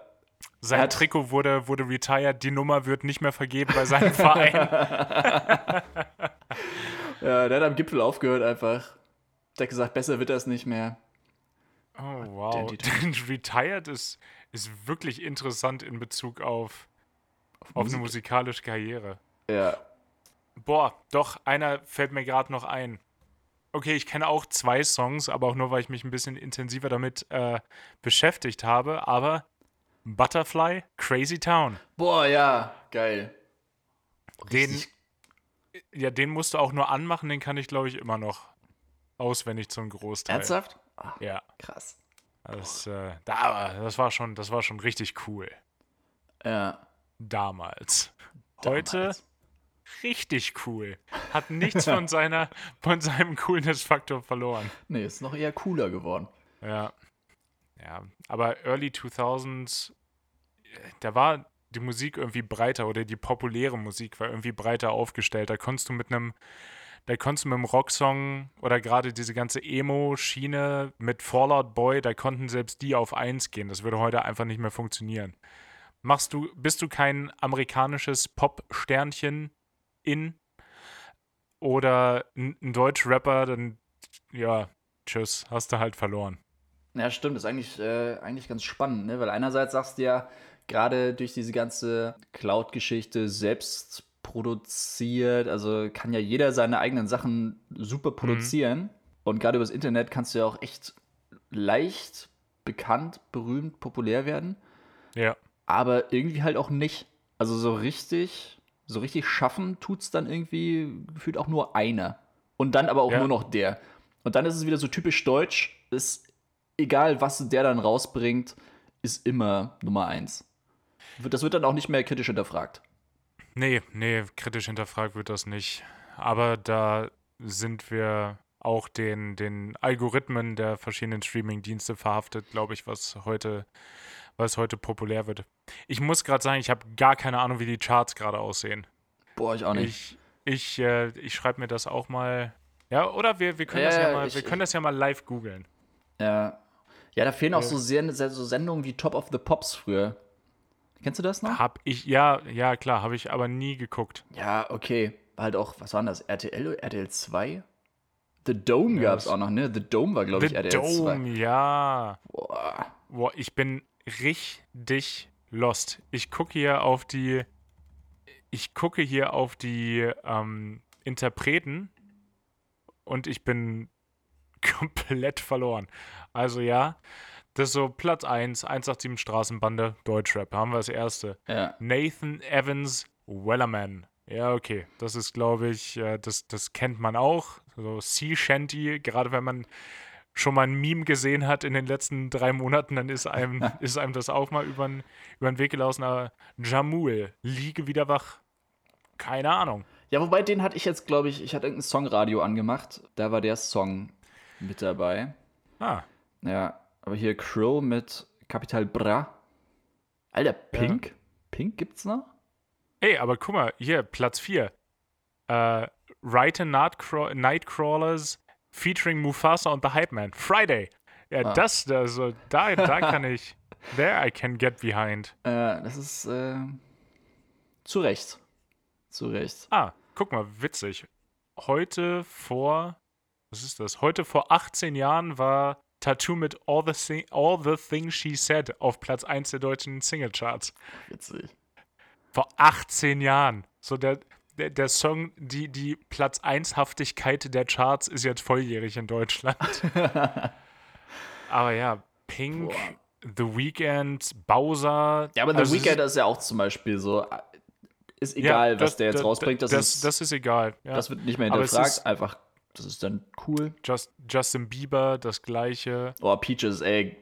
Speaker 1: Sein
Speaker 2: hat-
Speaker 1: Trikot wurde, wurde retired. Die Nummer wird nicht mehr vergeben bei seinem Verein.
Speaker 2: ja, der hat am Gipfel aufgehört einfach. Der hat gesagt, besser wird das nicht mehr.
Speaker 1: Oh, wow. Retired ist, ist wirklich interessant in Bezug auf, auf eine
Speaker 2: Musik.
Speaker 1: musikalische Karriere.
Speaker 2: Ja.
Speaker 1: Boah, doch, einer fällt mir gerade noch ein. Okay, ich kenne auch zwei Songs, aber auch nur, weil ich mich ein bisschen intensiver damit äh, beschäftigt habe. Aber Butterfly, Crazy Town,
Speaker 2: Boah, ja, geil.
Speaker 1: den, ja, den musst du auch nur anmachen, den kann ich, glaube ich, immer noch auswendig zum Großteil.
Speaker 2: Ernsthaft? Ah,
Speaker 1: Ja,
Speaker 2: krass.
Speaker 1: das, äh, da, das, war schon, das war schon richtig cool.
Speaker 2: Ja.
Speaker 1: Damals. Heute
Speaker 2: damals.
Speaker 1: richtig cool. Hat nichts von, seiner, von seinem Coolness-Faktor verloren.
Speaker 2: Nee, ist noch eher cooler geworden.
Speaker 1: Ja. Ja, aber Early 2000s, äh, da war die Musik irgendwie breiter oder die populäre Musik war irgendwie breiter aufgestellt. Da konntest du mit einem, da konntest du mit einem Rocksong oder gerade diese ganze Emo-Schiene mit Fallout Boy, da konnten selbst die auf eins gehen. Das würde heute einfach nicht mehr funktionieren. Machst du, bist du kein amerikanisches Pop-Sternchen in oder ein, ein Deutsch-Rapper, dann ja, tschüss, hast du halt verloren.
Speaker 2: Ja, stimmt. Ist eigentlich, äh, eigentlich ganz spannend, ne? Weil einerseits sagst du ja, gerade durch diese ganze Cloud-Geschichte selbst produziert, also kann ja jeder seine eigenen Sachen super produzieren. Und gerade übers Internet kannst du ja auch echt leicht bekannt, berühmt, populär werden.
Speaker 1: Ja.
Speaker 2: aber irgendwie halt auch nicht. Also so richtig, so richtig schaffen tut's dann irgendwie gefühlt auch nur einer. Und dann aber auch
Speaker 1: Ja.
Speaker 2: nur noch der. Und dann ist es wieder so typisch deutsch, ist egal, was der dann rausbringt, ist immer Nummer eins. Das wird dann auch nicht mehr kritisch hinterfragt.
Speaker 1: Nee, nee, kritisch hinterfragt wird das nicht. Aber da sind wir auch den, den Algorithmen der verschiedenen Streaming-Dienste verhaftet, glaube ich, was heute, was heute populär wird. Ich muss gerade sagen, ich habe gar keine Ahnung, wie die Charts gerade aussehen.
Speaker 2: Boah, ich auch nicht.
Speaker 1: Ich, ich, äh, ich schreibe mir das auch mal. Ja, oder wir, wir, können,
Speaker 2: Ja,
Speaker 1: das ja mal,
Speaker 2: ich-
Speaker 1: wir können das ja mal live googeln.
Speaker 2: Ja. Ja, da fehlen auch so, sehr, so Sendungen wie Top of the Pops früher. Kennst du das noch?
Speaker 1: Hab ich, ja, ja, klar, habe ich aber nie geguckt.
Speaker 2: Ja, okay. War halt auch, was war denn das? RTL oder RTL 2? The Dome
Speaker 1: Ja,
Speaker 2: gab es auch noch, ne? The Dome war, glaube ich,
Speaker 1: The
Speaker 2: RTL 2.
Speaker 1: Dome, ja.
Speaker 2: Boah.
Speaker 1: Boah, ich bin richtig lost. Ich gucke hier auf die. Ich gucke hier auf die ähm, Interpreten und ich bin komplett verloren. Also ja, das ist so Platz 1, 187 Straßenbande, Deutschrap. Haben wir das erste.
Speaker 2: Ja.
Speaker 1: Nathan Evans Wellerman. Ja, okay. Das ist, glaube ich, äh, das, das kennt man auch. So Sea Shanty, gerade wenn man schon mal ein Meme gesehen hat in den letzten drei Monaten, dann ist einem, ist einem das auch mal über den Weg gelaufen. Aber Jamul, liege wieder wach. Keine Ahnung.
Speaker 2: Ja, wobei den hatte ich jetzt, glaube ich, ich hatte irgendein Songradio angemacht. Da war der Song mit dabei.
Speaker 1: Ah,
Speaker 2: Ja, aber hier Crow mit Capital Bra. Alter, Pink? Pink gibt's noch?
Speaker 1: ey, aber guck mal, hier, Platz 4. Äh, Writer Nightcraw Nightcrawlers featuring Mufasa und The Hype Man. Friday. Ja,
Speaker 2: Ah.
Speaker 1: das, also, da, da kann ich, there I can get behind.
Speaker 2: Äh, das ist äh, zu Recht. Zu Recht.
Speaker 1: Ah, guck mal, witzig. Heute vor, was ist das? Heute vor 18 Jahren war Tattoo mit All the, Thi- All the Things She Said auf Platz 1 der deutschen Singlecharts.
Speaker 2: Witzig.
Speaker 1: Vor 18 Jahren. So der, der, der Song, die, die Platz 1 Haftigkeit der Charts ist jetzt volljährig in Deutschland. Aber ja, Pink, The Weeknd, Bowser.
Speaker 2: Ja, aber The
Speaker 1: also es
Speaker 2: Weeknd ist ja auch zum Beispiel so. äh, Ist egal, was der jetzt rausbringt. Das,
Speaker 1: das,
Speaker 2: ist,
Speaker 1: das ist egal. Ja.
Speaker 2: das wird nicht mehr hinterfragt.
Speaker 1: ist-
Speaker 2: Einfach, das ist dann cool.
Speaker 1: Just, Justin Bieber, das gleiche.
Speaker 2: Oh, Peaches, ey.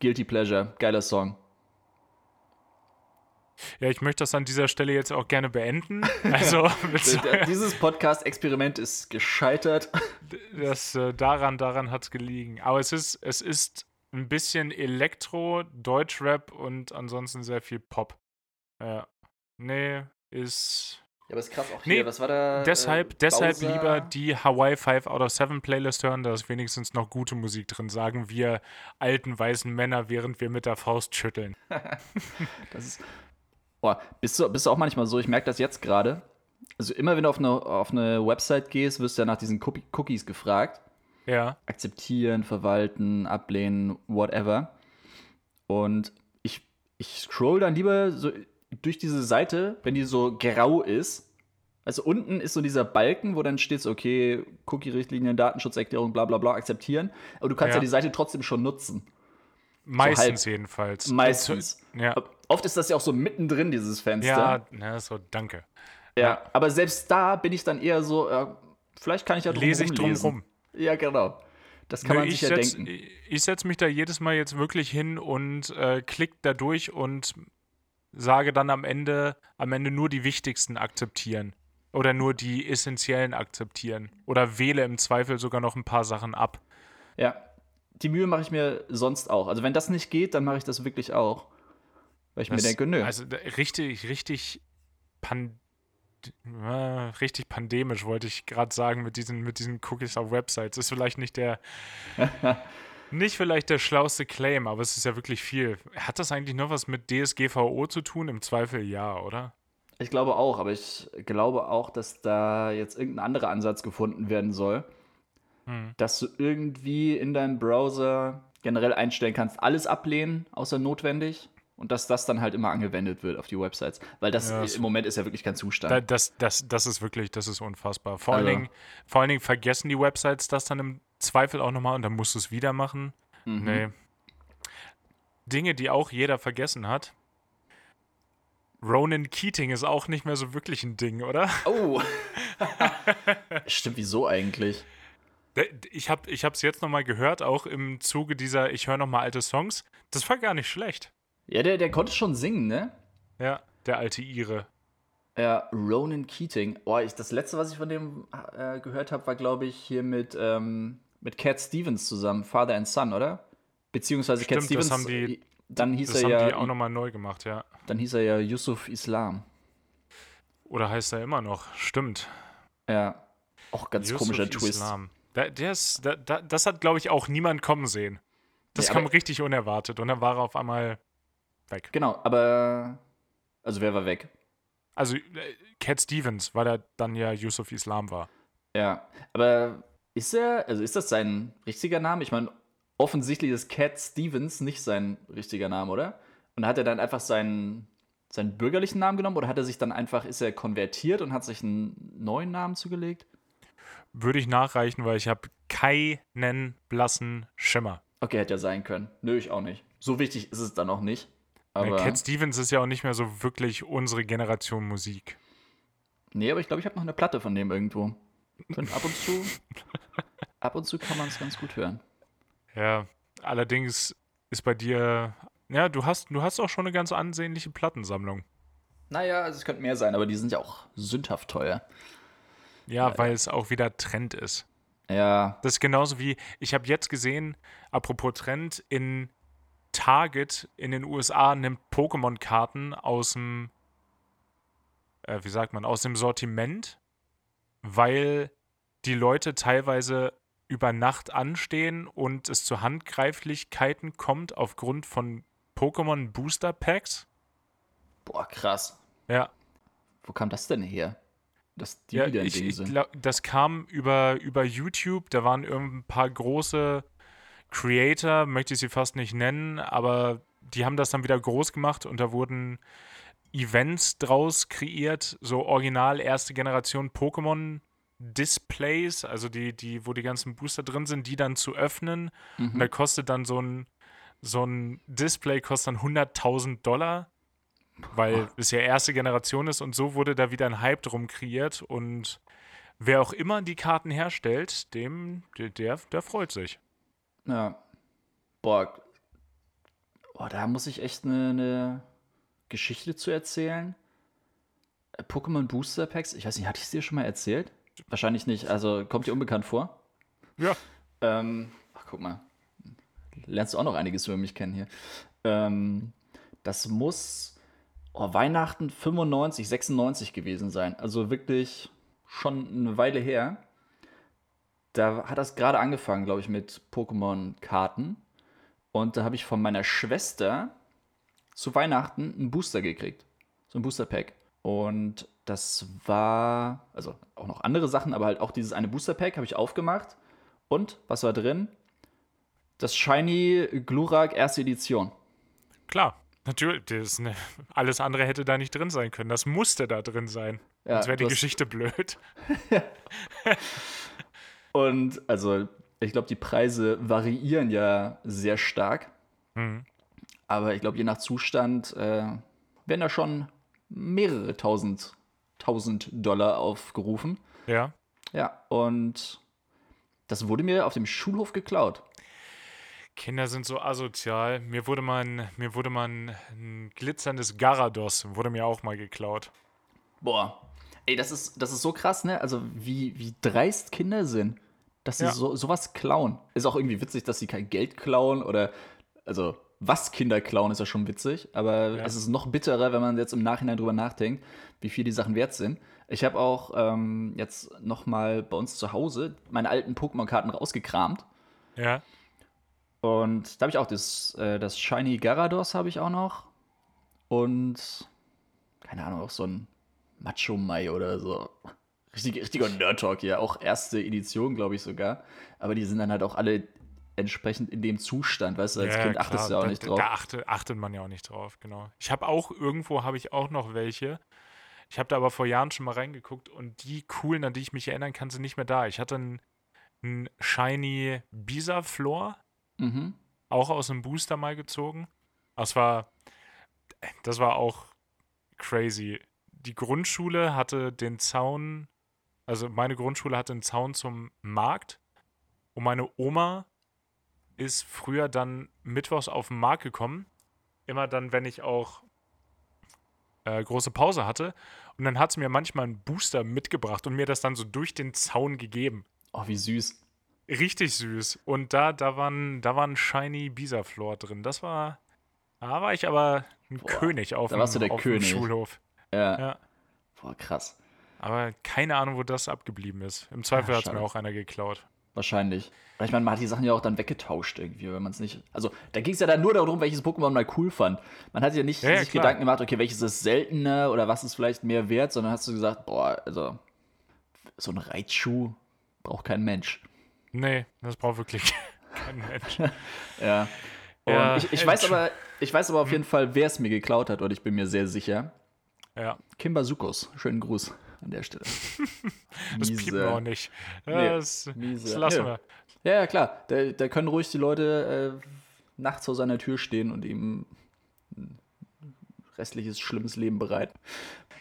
Speaker 2: Guilty Pleasure. Geiler Song.
Speaker 1: Ja, ich möchte das an dieser Stelle jetzt auch gerne beenden. Also,
Speaker 2: Dieses Podcast-Experiment ist gescheitert.
Speaker 1: das, äh, daran, daran hat es gelegen. Aber es ist, es ist ein bisschen Elektro, Deutschrap und ansonsten sehr viel Pop. Ja. Nee, ist.
Speaker 2: Ja, aber ist krass auch
Speaker 1: Nee,
Speaker 2: Was war da?
Speaker 1: Deshalb,
Speaker 2: äh,
Speaker 1: deshalb
Speaker 2: Bowser?
Speaker 1: lieber die Hawaii 5 out of 7 Playlist hören, da ist wenigstens noch gute Musik drin, sagen wir alten weißen Männer, während wir mit der Faust schütteln.
Speaker 2: Das ist. Boah, bist du, bist du auch manchmal so, ich merke das jetzt gerade. Also immer wenn du auf eine, auf eine Website gehst, wirst du ja nach diesen Cookie- Cookies gefragt.
Speaker 1: Ja.
Speaker 2: Akzeptieren, verwalten, ablehnen, whatever. Und ich, ich scroll dann lieber so durch diese Seite, wenn die so grau ist. Also unten ist so dieser Balken, wo dann steht so, okay, Cookie-Richtlinien, Datenschutzerklärung, bla bla bla, akzeptieren. Aber du kannst ja,
Speaker 1: Ja.
Speaker 2: die Seite trotzdem schon nutzen.
Speaker 1: Meistens
Speaker 2: halb.
Speaker 1: jedenfalls.
Speaker 2: Meistens.
Speaker 1: Ja.
Speaker 2: Oft ist das ja auch so mittendrin, dieses Fenster.
Speaker 1: Ja, na, so, danke.
Speaker 2: Ja, aber selbst da bin ich dann eher so, äh, vielleicht kann ich ja drum
Speaker 1: Lese ich drum rum.
Speaker 2: Ja, genau. Das kann
Speaker 1: Nö,
Speaker 2: man
Speaker 1: ich
Speaker 2: sich ja
Speaker 1: setz,
Speaker 2: denken.
Speaker 1: ich- Ich setze mich da jedes Mal jetzt wirklich hin und äh, klick da durch und sage dann am Ende, am Ende nur die wichtigsten akzeptieren. Oder nur die essentiellen akzeptieren. Oder wähle im Zweifel sogar noch ein paar Sachen ab.
Speaker 2: Ja, die Mühe mache ich mir sonst auch. Also wenn das nicht geht, dann mache ich das wirklich auch. Weil ich
Speaker 1: Das-
Speaker 2: mir denke, nö.
Speaker 1: Also da- richtig, richtig pan äh, richtig pandemisch, wollte ich gerade sagen, mit diesen, mit diesen Cookies auf Websites. Ist vielleicht nicht der nicht vielleicht der schlauste Claim, aber es ist ja wirklich viel. Hat das eigentlich noch was mit DSGVO zu tun? Im Zweifel ja, oder?
Speaker 2: ich glaube auch, aber ich glaube auch, dass da jetzt irgendein anderer Ansatz gefunden werden soll,
Speaker 1: Hm.
Speaker 2: dass du irgendwie in deinem Browser generell einstellen kannst, alles ablehnen, außer notwendig. Und dass das dann halt immer angewendet wird auf die Websites. Weil das
Speaker 1: Ja, das-
Speaker 2: im Moment ist ja wirklich kein Zustand.
Speaker 1: Da, das, das, das ist wirklich, das ist unfassbar. Vor,
Speaker 2: Also-
Speaker 1: allen Dingen, vor allen Dingen vergessen die Websites das dann im Zweifel auch nochmal und dann musst du es wieder machen.
Speaker 2: Mhm.
Speaker 1: Nee. Dinge, die auch jeder vergessen hat. Ronan Keating ist auch nicht mehr so wirklich ein Ding, oder?
Speaker 2: Oh! Stimmt, wieso eigentlich?
Speaker 1: Der- Ich habe es ich hab's jetzt nochmal gehört, auch im Zuge dieser Ich höre nochmal alte Songs. Das war gar nicht schlecht.
Speaker 2: Ja, der, der konnte schon singen, ne?
Speaker 1: Ja, der alte Ire.
Speaker 2: Ja, Ronan Keating. Oh, ich, das letzte, was ich von dem äh, gehört habe, war, glaube ich, hier mit, ähm, mit Cat Stevens zusammen, Father and Son, oder? Beziehungsweise Cat
Speaker 1: Stimmt, das
Speaker 2: Stevens.
Speaker 1: haben die-
Speaker 2: dann hieß
Speaker 1: Das
Speaker 2: er
Speaker 1: haben
Speaker 2: ja.
Speaker 1: die auch nochmal neu gemacht, ja.
Speaker 2: Dann hieß er ja Yusuf Islam.
Speaker 1: Oder heißt er immer noch? Stimmt.
Speaker 2: Ja. Auch ganz
Speaker 1: Yusuf
Speaker 2: komischer Twist.
Speaker 1: Islam. Da, der ist, da, da, das hat, glaube ich, auch niemand kommen sehen. Das
Speaker 2: Nee,
Speaker 1: kam richtig unerwartet und dann war er auf einmal weg.
Speaker 2: Genau, aber. Also wer war weg?
Speaker 1: Also äh, Cat Stevens, weil er dann ja Yusuf Islam war.
Speaker 2: Ja. Aber ist er, also ist das sein richtiger Name? Ich meine, offensichtlich ist Cat Stevens nicht sein richtiger Name, oder? Und hat er dann einfach seinen, seinen bürgerlichen Namen genommen oder hat er sich dann einfach, ist er konvertiert und hat sich einen neuen Namen zugelegt?
Speaker 1: Würde ich nachreichen, weil ich habe keinen blassen Schimmer.
Speaker 2: Okay, hätte ja sein können. Nö, ich auch nicht. So wichtig ist es dann auch nicht. Aber,
Speaker 1: Cat Stevens ist ja auch nicht mehr so wirklich unsere Generation Musik.
Speaker 2: nee, aber ich glaube, ich habe noch eine Platte von dem irgendwo. Und ab und zu, ab und zu kann man es ganz gut hören.
Speaker 1: Ja, allerdings ist bei dir, ja, du hast, du hast auch schon eine ganz ansehnliche Plattensammlung.
Speaker 2: Naja, also es könnte mehr sein, aber die sind ja auch sündhaft teuer.
Speaker 1: Ja, weil es auch wieder Trend ist.
Speaker 2: Ja,
Speaker 1: Das ist genauso wie, ich habe jetzt gesehen, apropos Trend, in Target in den USA nimmt Pokémon-Karten aus dem, äh, wie sagt man, aus dem Sortiment, weil die Leute teilweise über Nacht anstehen und es zu Handgreiflichkeiten kommt aufgrund von Pokémon Booster Packs.
Speaker 2: boah, krass.
Speaker 1: Ja,
Speaker 2: Wo kam das denn her? Dass die
Speaker 1: ja
Speaker 2: wieder ein
Speaker 1: ich,
Speaker 2: Ding
Speaker 1: ich
Speaker 2: sind.
Speaker 1: glaub, das kam über, über YouTube. Da waren irgendein paar große Creator, möchte ich sie fast nicht nennen, aber die haben das dann wieder groß gemacht und da wurden Events draus kreiert, so original erste Generation Pokémon Displays, also die, die, wo die ganzen Booster drin sind, die dann zu öffnen. Und
Speaker 2: Mhm.
Speaker 1: da kostet dann so ein, so ein Display kostet dann 100.000 Dollar, weil es ja erste Generation ist und so wurde da wieder ein Hype drum kreiert und wer auch immer die Karten herstellt, dem, der, der freut sich.
Speaker 2: Ja. Boah. Boah, da muss ich echt eine, eine Geschichte zu erzählen. Äh, Pokémon Booster Packs, ich weiß nicht, hatte ich es dir schon mal erzählt? Wahrscheinlich nicht, also kommt dir unbekannt vor.
Speaker 1: Ja,
Speaker 2: Ähm, ach, guck mal. Lernst du auch noch einiges über mich kennen hier. Ähm, das muss oh, Weihnachten 95, 96 gewesen sein. Also wirklich schon eine Weile her. Da hat das gerade angefangen, glaube ich, mit Pokémon-Karten. Und da habe ich von meiner Schwester zu Weihnachten einen Booster gekriegt. So ein Booster-Pack. Und das war, also auch noch andere Sachen, aber halt auch dieses eine Booster-Pack habe ich aufgemacht. Und was war drin? Das Shiny Glurak erste Edition.
Speaker 1: klar. Natürlich, das eine, alles andere hätte da nicht drin sein können. Das musste da drin sein.
Speaker 2: Ja,
Speaker 1: Sonst wäre die Geschichte blöd.
Speaker 2: Und also, ich glaube, die Preise variieren ja sehr stark.
Speaker 1: Mhm.
Speaker 2: Aber ich glaube, je nach Zustand äh, werden da schon mehrere tausend, tausend Dollar aufgerufen.
Speaker 1: Ja.
Speaker 2: Ja, und das wurde mir auf dem Schulhof geklaut.
Speaker 1: Kinder sind so asozial. Mir wurde mal ein, mir wurde mal ein, ein glitzerndes Garados, wurde mir auch mal geklaut.
Speaker 2: Boah. Ey, das ist, das ist so krass, ne? Also, wie, wie dreist Kinder sind, dass sie
Speaker 1: Ja.
Speaker 2: so, sowas klauen. Ist auch irgendwie witzig, dass sie kein Geld klauen oder, also, was Kinder klauen, ist ja schon witzig. Aber
Speaker 1: Ja.
Speaker 2: es ist noch bitterer, wenn man jetzt im Nachhinein drüber nachdenkt, wie viel die Sachen wert sind. Ich habe auch ähm, jetzt noch mal bei uns zu Hause meine alten Pokémon-Karten rausgekramt.
Speaker 1: Ja.
Speaker 2: Und da habe ich auch das, äh, das Shiny Garados habe ich auch noch. Und keine Ahnung, auch so ein Macho Mai oder so. Richtig, richtiger Nerd-Talk hier. Auch erste Edition, glaube ich sogar. Aber die sind dann halt auch alle entsprechend in dem Zustand, weißt du, als
Speaker 1: ja,
Speaker 2: Kind achtest du ja auch
Speaker 1: da,
Speaker 2: nicht drauf.
Speaker 1: Da achtet, achtet man ja auch nicht drauf, genau. Ich habe auch, irgendwo habe ich auch noch welche. Ich habe da aber vor Jahren schon mal reingeguckt und die coolen, an die ich mich erinnern kann, sind nicht mehr da. Ich hatte einen, einen Shiny Bisaflor,
Speaker 2: Mhm.
Speaker 1: auch aus einem Booster mal gezogen. Das war, das war auch crazy. Die Grundschule hatte den Zaun, also meine Grundschule hatte einen Zaun zum Markt und meine Oma ist früher dann mittwochs auf den Markt gekommen. Immer dann, wenn ich auch äh, große Pause hatte. Und dann hat sie mir manchmal einen Booster mitgebracht und mir das dann so durch den Zaun gegeben.
Speaker 2: Oh, wie süß.
Speaker 1: Richtig süß. Und da, da waren, da war ein Shiny Bisaflor drin. Das war, da war ich aber ein
Speaker 2: Boah,
Speaker 1: König auf,
Speaker 2: da
Speaker 1: dem,
Speaker 2: du der König.
Speaker 1: Schulhof.
Speaker 2: Ja.
Speaker 1: Ja.
Speaker 2: Boah, krass.
Speaker 1: Aber keine Ahnung, wo das abgeblieben ist. Im Zweifel
Speaker 2: Ah,
Speaker 1: hat es mir auch einer geklaut.
Speaker 2: Wahrscheinlich. Weil ich meine, man hat die Sachen ja auch dann weggetauscht irgendwie, wenn man es nicht. Also, da ging es ja dann nur darum, welches Pokémon man cool fand. Man hat ja nicht
Speaker 1: Ja, ja,
Speaker 2: sich. Gedanken gemacht, okay, welches ist seltener oder was ist vielleicht mehr wert, sondern hast du gesagt, boah, also, so ein Reitschuh braucht kein Mensch.
Speaker 1: Nee, das braucht wirklich kein Mensch.
Speaker 2: Ja.
Speaker 1: Ja,
Speaker 2: ich, ich, weiß aber, ich weiß aber auf jeden Fall, wer es mir geklaut hat, und ich bin mir sehr sicher.
Speaker 1: Ja,
Speaker 2: Kimba Sukos. Schönen Gruß an der Stelle.
Speaker 1: das
Speaker 2: Miese.
Speaker 1: piepen wir auch nicht.
Speaker 2: Nee,
Speaker 1: Das,
Speaker 2: miese.
Speaker 1: das lassen
Speaker 2: Nö.
Speaker 1: wir.
Speaker 2: Ja, ja, klar. Da, da können ruhig die Leute äh, nachts vor seiner Tür stehen und ihm ein restliches schlimmes Leben bereiten.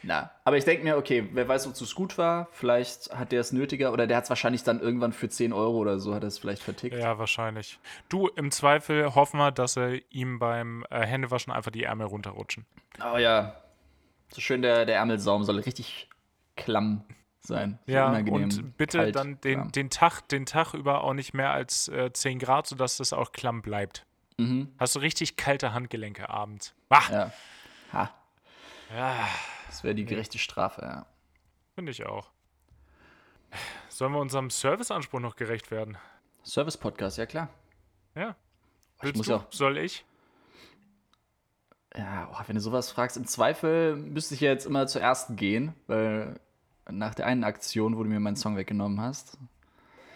Speaker 2: Na, aber ich denke mir, okay, wer weiß, wozu es gut war. Vielleicht hat der es nötiger oder der hat es wahrscheinlich dann irgendwann für 10 Euro oder so, hat er es vielleicht vertickt.
Speaker 1: Ja, wahrscheinlich. Du, im Zweifel hoffen wir, dass er ihm beim äh, Händewaschen einfach die Ärmel runterrutschen.
Speaker 2: Aber ja, so schön der, der Ärmelsaum soll richtig klamm sein.
Speaker 1: Ja, und bitte
Speaker 2: kalt,
Speaker 1: dann den, den, Tag, den Tag über auch nicht mehr als äh, 10 Grad, sodass das auch klamm bleibt.
Speaker 2: Mhm.
Speaker 1: Hast du richtig kalte Handgelenke abends. Bah,
Speaker 2: Ja. Ha,
Speaker 1: ja,
Speaker 2: das wäre die gerechte Strafe, ja.
Speaker 1: finde ich auch. Sollen wir unserem Serviceanspruch noch gerecht werden?
Speaker 2: Service-Podcast, ja klar.
Speaker 1: Ja.
Speaker 2: Ich
Speaker 1: Willst
Speaker 2: muss
Speaker 1: du?
Speaker 2: auch
Speaker 1: Soll ich?
Speaker 2: Ja, oh, wenn du sowas fragst, im Zweifel müsste ich ja jetzt immer zuerst gehen, weil nach der einen Aktion, wo du mir meinen Song weggenommen hast,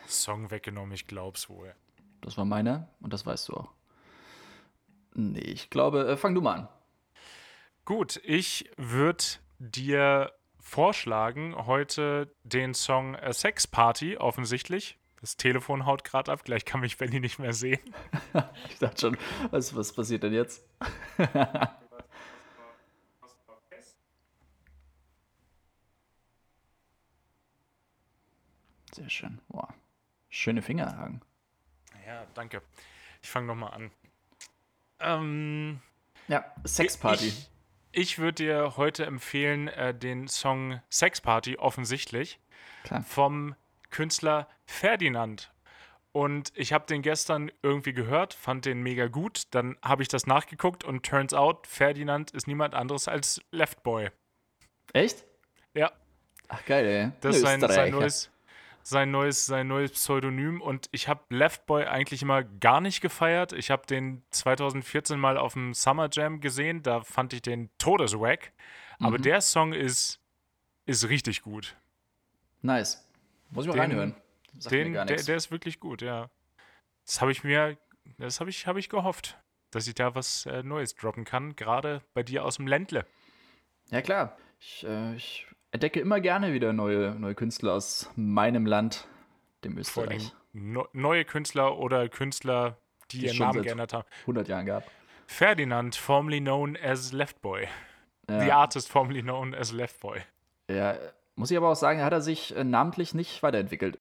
Speaker 1: Song weggenommen, ich glaub's wohl.
Speaker 2: das war meiner und das weißt du auch. Nee, ich glaube, äh, fang du mal an.
Speaker 1: Gut, ich würde dir vorschlagen, heute den Song äh, Sex Party, offensichtlich. Das Telefon haut gerade ab, gleich kann mich Benny nicht mehr sehen.
Speaker 2: Ich dachte schon, was, was passiert denn jetzt? Sehr schön. Boah. Schöne Fingerhaken.
Speaker 1: Ja, danke. Ich fange nochmal an. Ähm,
Speaker 2: Ja, Sexparty.
Speaker 1: Ich, ich würde dir heute empfehlen, äh, den Song Sex Party, offensichtlich,
Speaker 2: Klar.
Speaker 1: vom Künstler Ferdinand. Und ich habe den gestern irgendwie gehört, fand den mega gut. Dann habe ich das nachgeguckt und turns out, Ferdinand ist niemand anderes als Leftboy.
Speaker 2: Echt?
Speaker 1: Ja,
Speaker 2: Ach, geil, ey.
Speaker 1: das ist sein, sein, neues, sein, neues, sein neues Pseudonym. Und ich habe Leftboy eigentlich immer gar nicht gefeiert. Ich habe den 2014 mal auf dem Summer Jam gesehen. Da fand ich den todeswack. Aber
Speaker 2: Mhm.
Speaker 1: der Song ist, ist richtig gut.
Speaker 2: Nice. Muss ich mal
Speaker 1: Den-
Speaker 2: reinhören. Sagt
Speaker 1: Den,
Speaker 2: gar
Speaker 1: der, der ist wirklich gut, ja. Das habe ich mir, das habe ich, habe ich gehofft, dass ich da was äh, Neues droppen kann, gerade bei dir aus dem Ländle.
Speaker 2: Ja, klar. Ich, äh, ich entdecke immer gerne wieder neue, neue Künstler aus meinem Land, dem Österreich.
Speaker 1: no, neue Künstler oder Künstler, die,
Speaker 2: Die
Speaker 1: ihren Namen geändert haben.
Speaker 2: 100 Jahren gab.
Speaker 1: Ferdinand, formerly known as Leftboy. The
Speaker 2: Ja,
Speaker 1: artist formerly known as Leftboy.
Speaker 2: ja, muss ich aber auch sagen, hat er sich äh, namentlich nicht weiterentwickelt.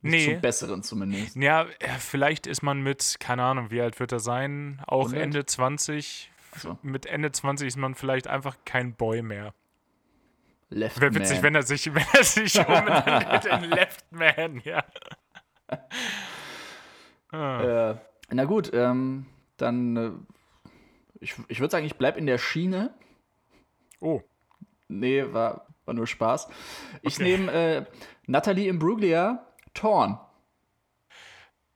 Speaker 2: Nicht
Speaker 1: Nee.
Speaker 2: Zum Besseren zumindest.
Speaker 1: Ja, äh, vielleicht ist man mit, keine Ahnung, wie alt wird er sein? Auch
Speaker 2: 100?
Speaker 1: Ende 20.
Speaker 2: Achso.
Speaker 1: Mit Ende 20 ist man vielleicht einfach kein Boy mehr.
Speaker 2: Left
Speaker 1: Wäre witzig,
Speaker 2: Man.
Speaker 1: wenn er sich, wenn er sich umbenennt in Left Man, ja. Ah,
Speaker 2: Äh, na gut, ähm, dann, äh, ich, ich würde sagen, ich bleib in der Schiene.
Speaker 1: oh,
Speaker 2: Nee, war, war nur Spaß. Ich
Speaker 1: Okay.
Speaker 2: nehme äh, Natalie Imbruglia, Torn.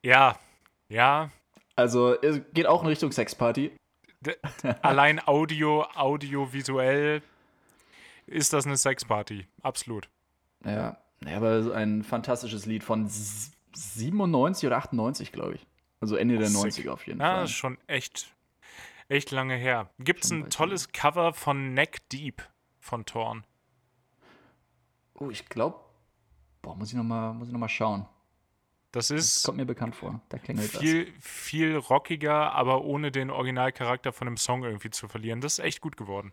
Speaker 1: ja, ja.
Speaker 2: Also es geht auch in Richtung Sexparty.
Speaker 1: D allein Audio, audiovisuell ist das eine Sexparty. Absolut.
Speaker 2: Ja, ja, aber ein fantastisches Lied von s- 97 oder 98, glaube ich. Also Ende der
Speaker 1: Sick.
Speaker 2: 90er auf jeden
Speaker 1: Ja,
Speaker 2: Fall.
Speaker 1: ist schon echt, echt lange her. Gibt es ein tolles Cover von Neck Deep von Torn?
Speaker 2: Oh, ich glaube, boah, muss ich nochmal noch mal schauen.
Speaker 1: Das
Speaker 2: Das
Speaker 1: ist
Speaker 2: kommt mir bekannt vor. Da klingelt
Speaker 1: viel, viel rockiger, aber ohne den Originalcharakter von dem Song irgendwie zu verlieren. Das ist echt gut geworden.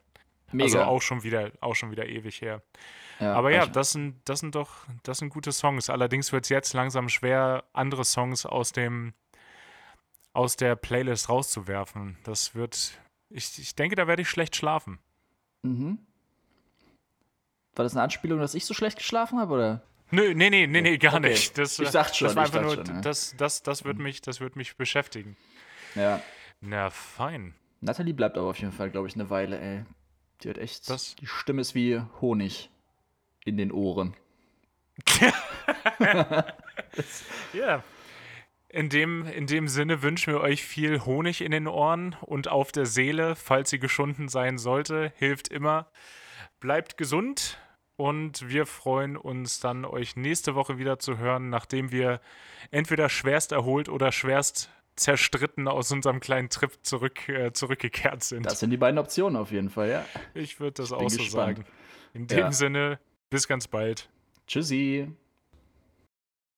Speaker 2: Was. Mega.
Speaker 1: Also auch schon wieder, auch schon wieder ewig her.
Speaker 2: ja,
Speaker 1: Aber ja, das sind, das sind doch, das sind gute Songs. Allerdings wird es jetzt langsam schwer, andere Songs aus dem, aus der Playlist rauszuwerfen. Das wird, ich, ich denke, da werde ich schlecht schlafen.
Speaker 2: Mhm. War das eine Anspielung, dass ich so schlecht geschlafen habe, oder?
Speaker 1: Nö, nee, nee, nee, nee, gar
Speaker 2: Okay.
Speaker 1: nicht. Das,
Speaker 2: Ich dachte schon,
Speaker 1: das war
Speaker 2: ich
Speaker 1: einfach nur,
Speaker 2: schon, ja.
Speaker 1: das, das, das wird mich, das wird mich beschäftigen.
Speaker 2: Ja.
Speaker 1: Na, fein.
Speaker 2: Natalie bleibt aber auf jeden Fall, glaube ich, eine Weile, ey. Die hat echt.
Speaker 1: Das-
Speaker 2: Die Stimme ist wie Honig in den Ohren.
Speaker 1: Ja. In dem, in dem Sinne wünschen wir euch viel Honig in den Ohren und auf der Seele, falls sie geschunden sein sollte. Hilft immer. Bleibt gesund und wir freuen uns dann, euch nächste Woche wieder zu hören, nachdem wir entweder schwerst erholt oder schwerst zerstritten aus unserem kleinen Trip zurück, äh, zurückgekehrt sind.
Speaker 2: Das sind die beiden Optionen auf jeden Fall, ja.
Speaker 1: ich würde das
Speaker 2: bin
Speaker 1: auch so
Speaker 2: gespannt.
Speaker 1: sagen. In dem
Speaker 2: Ja.
Speaker 1: Sinne, bis ganz bald.
Speaker 2: Tschüssi.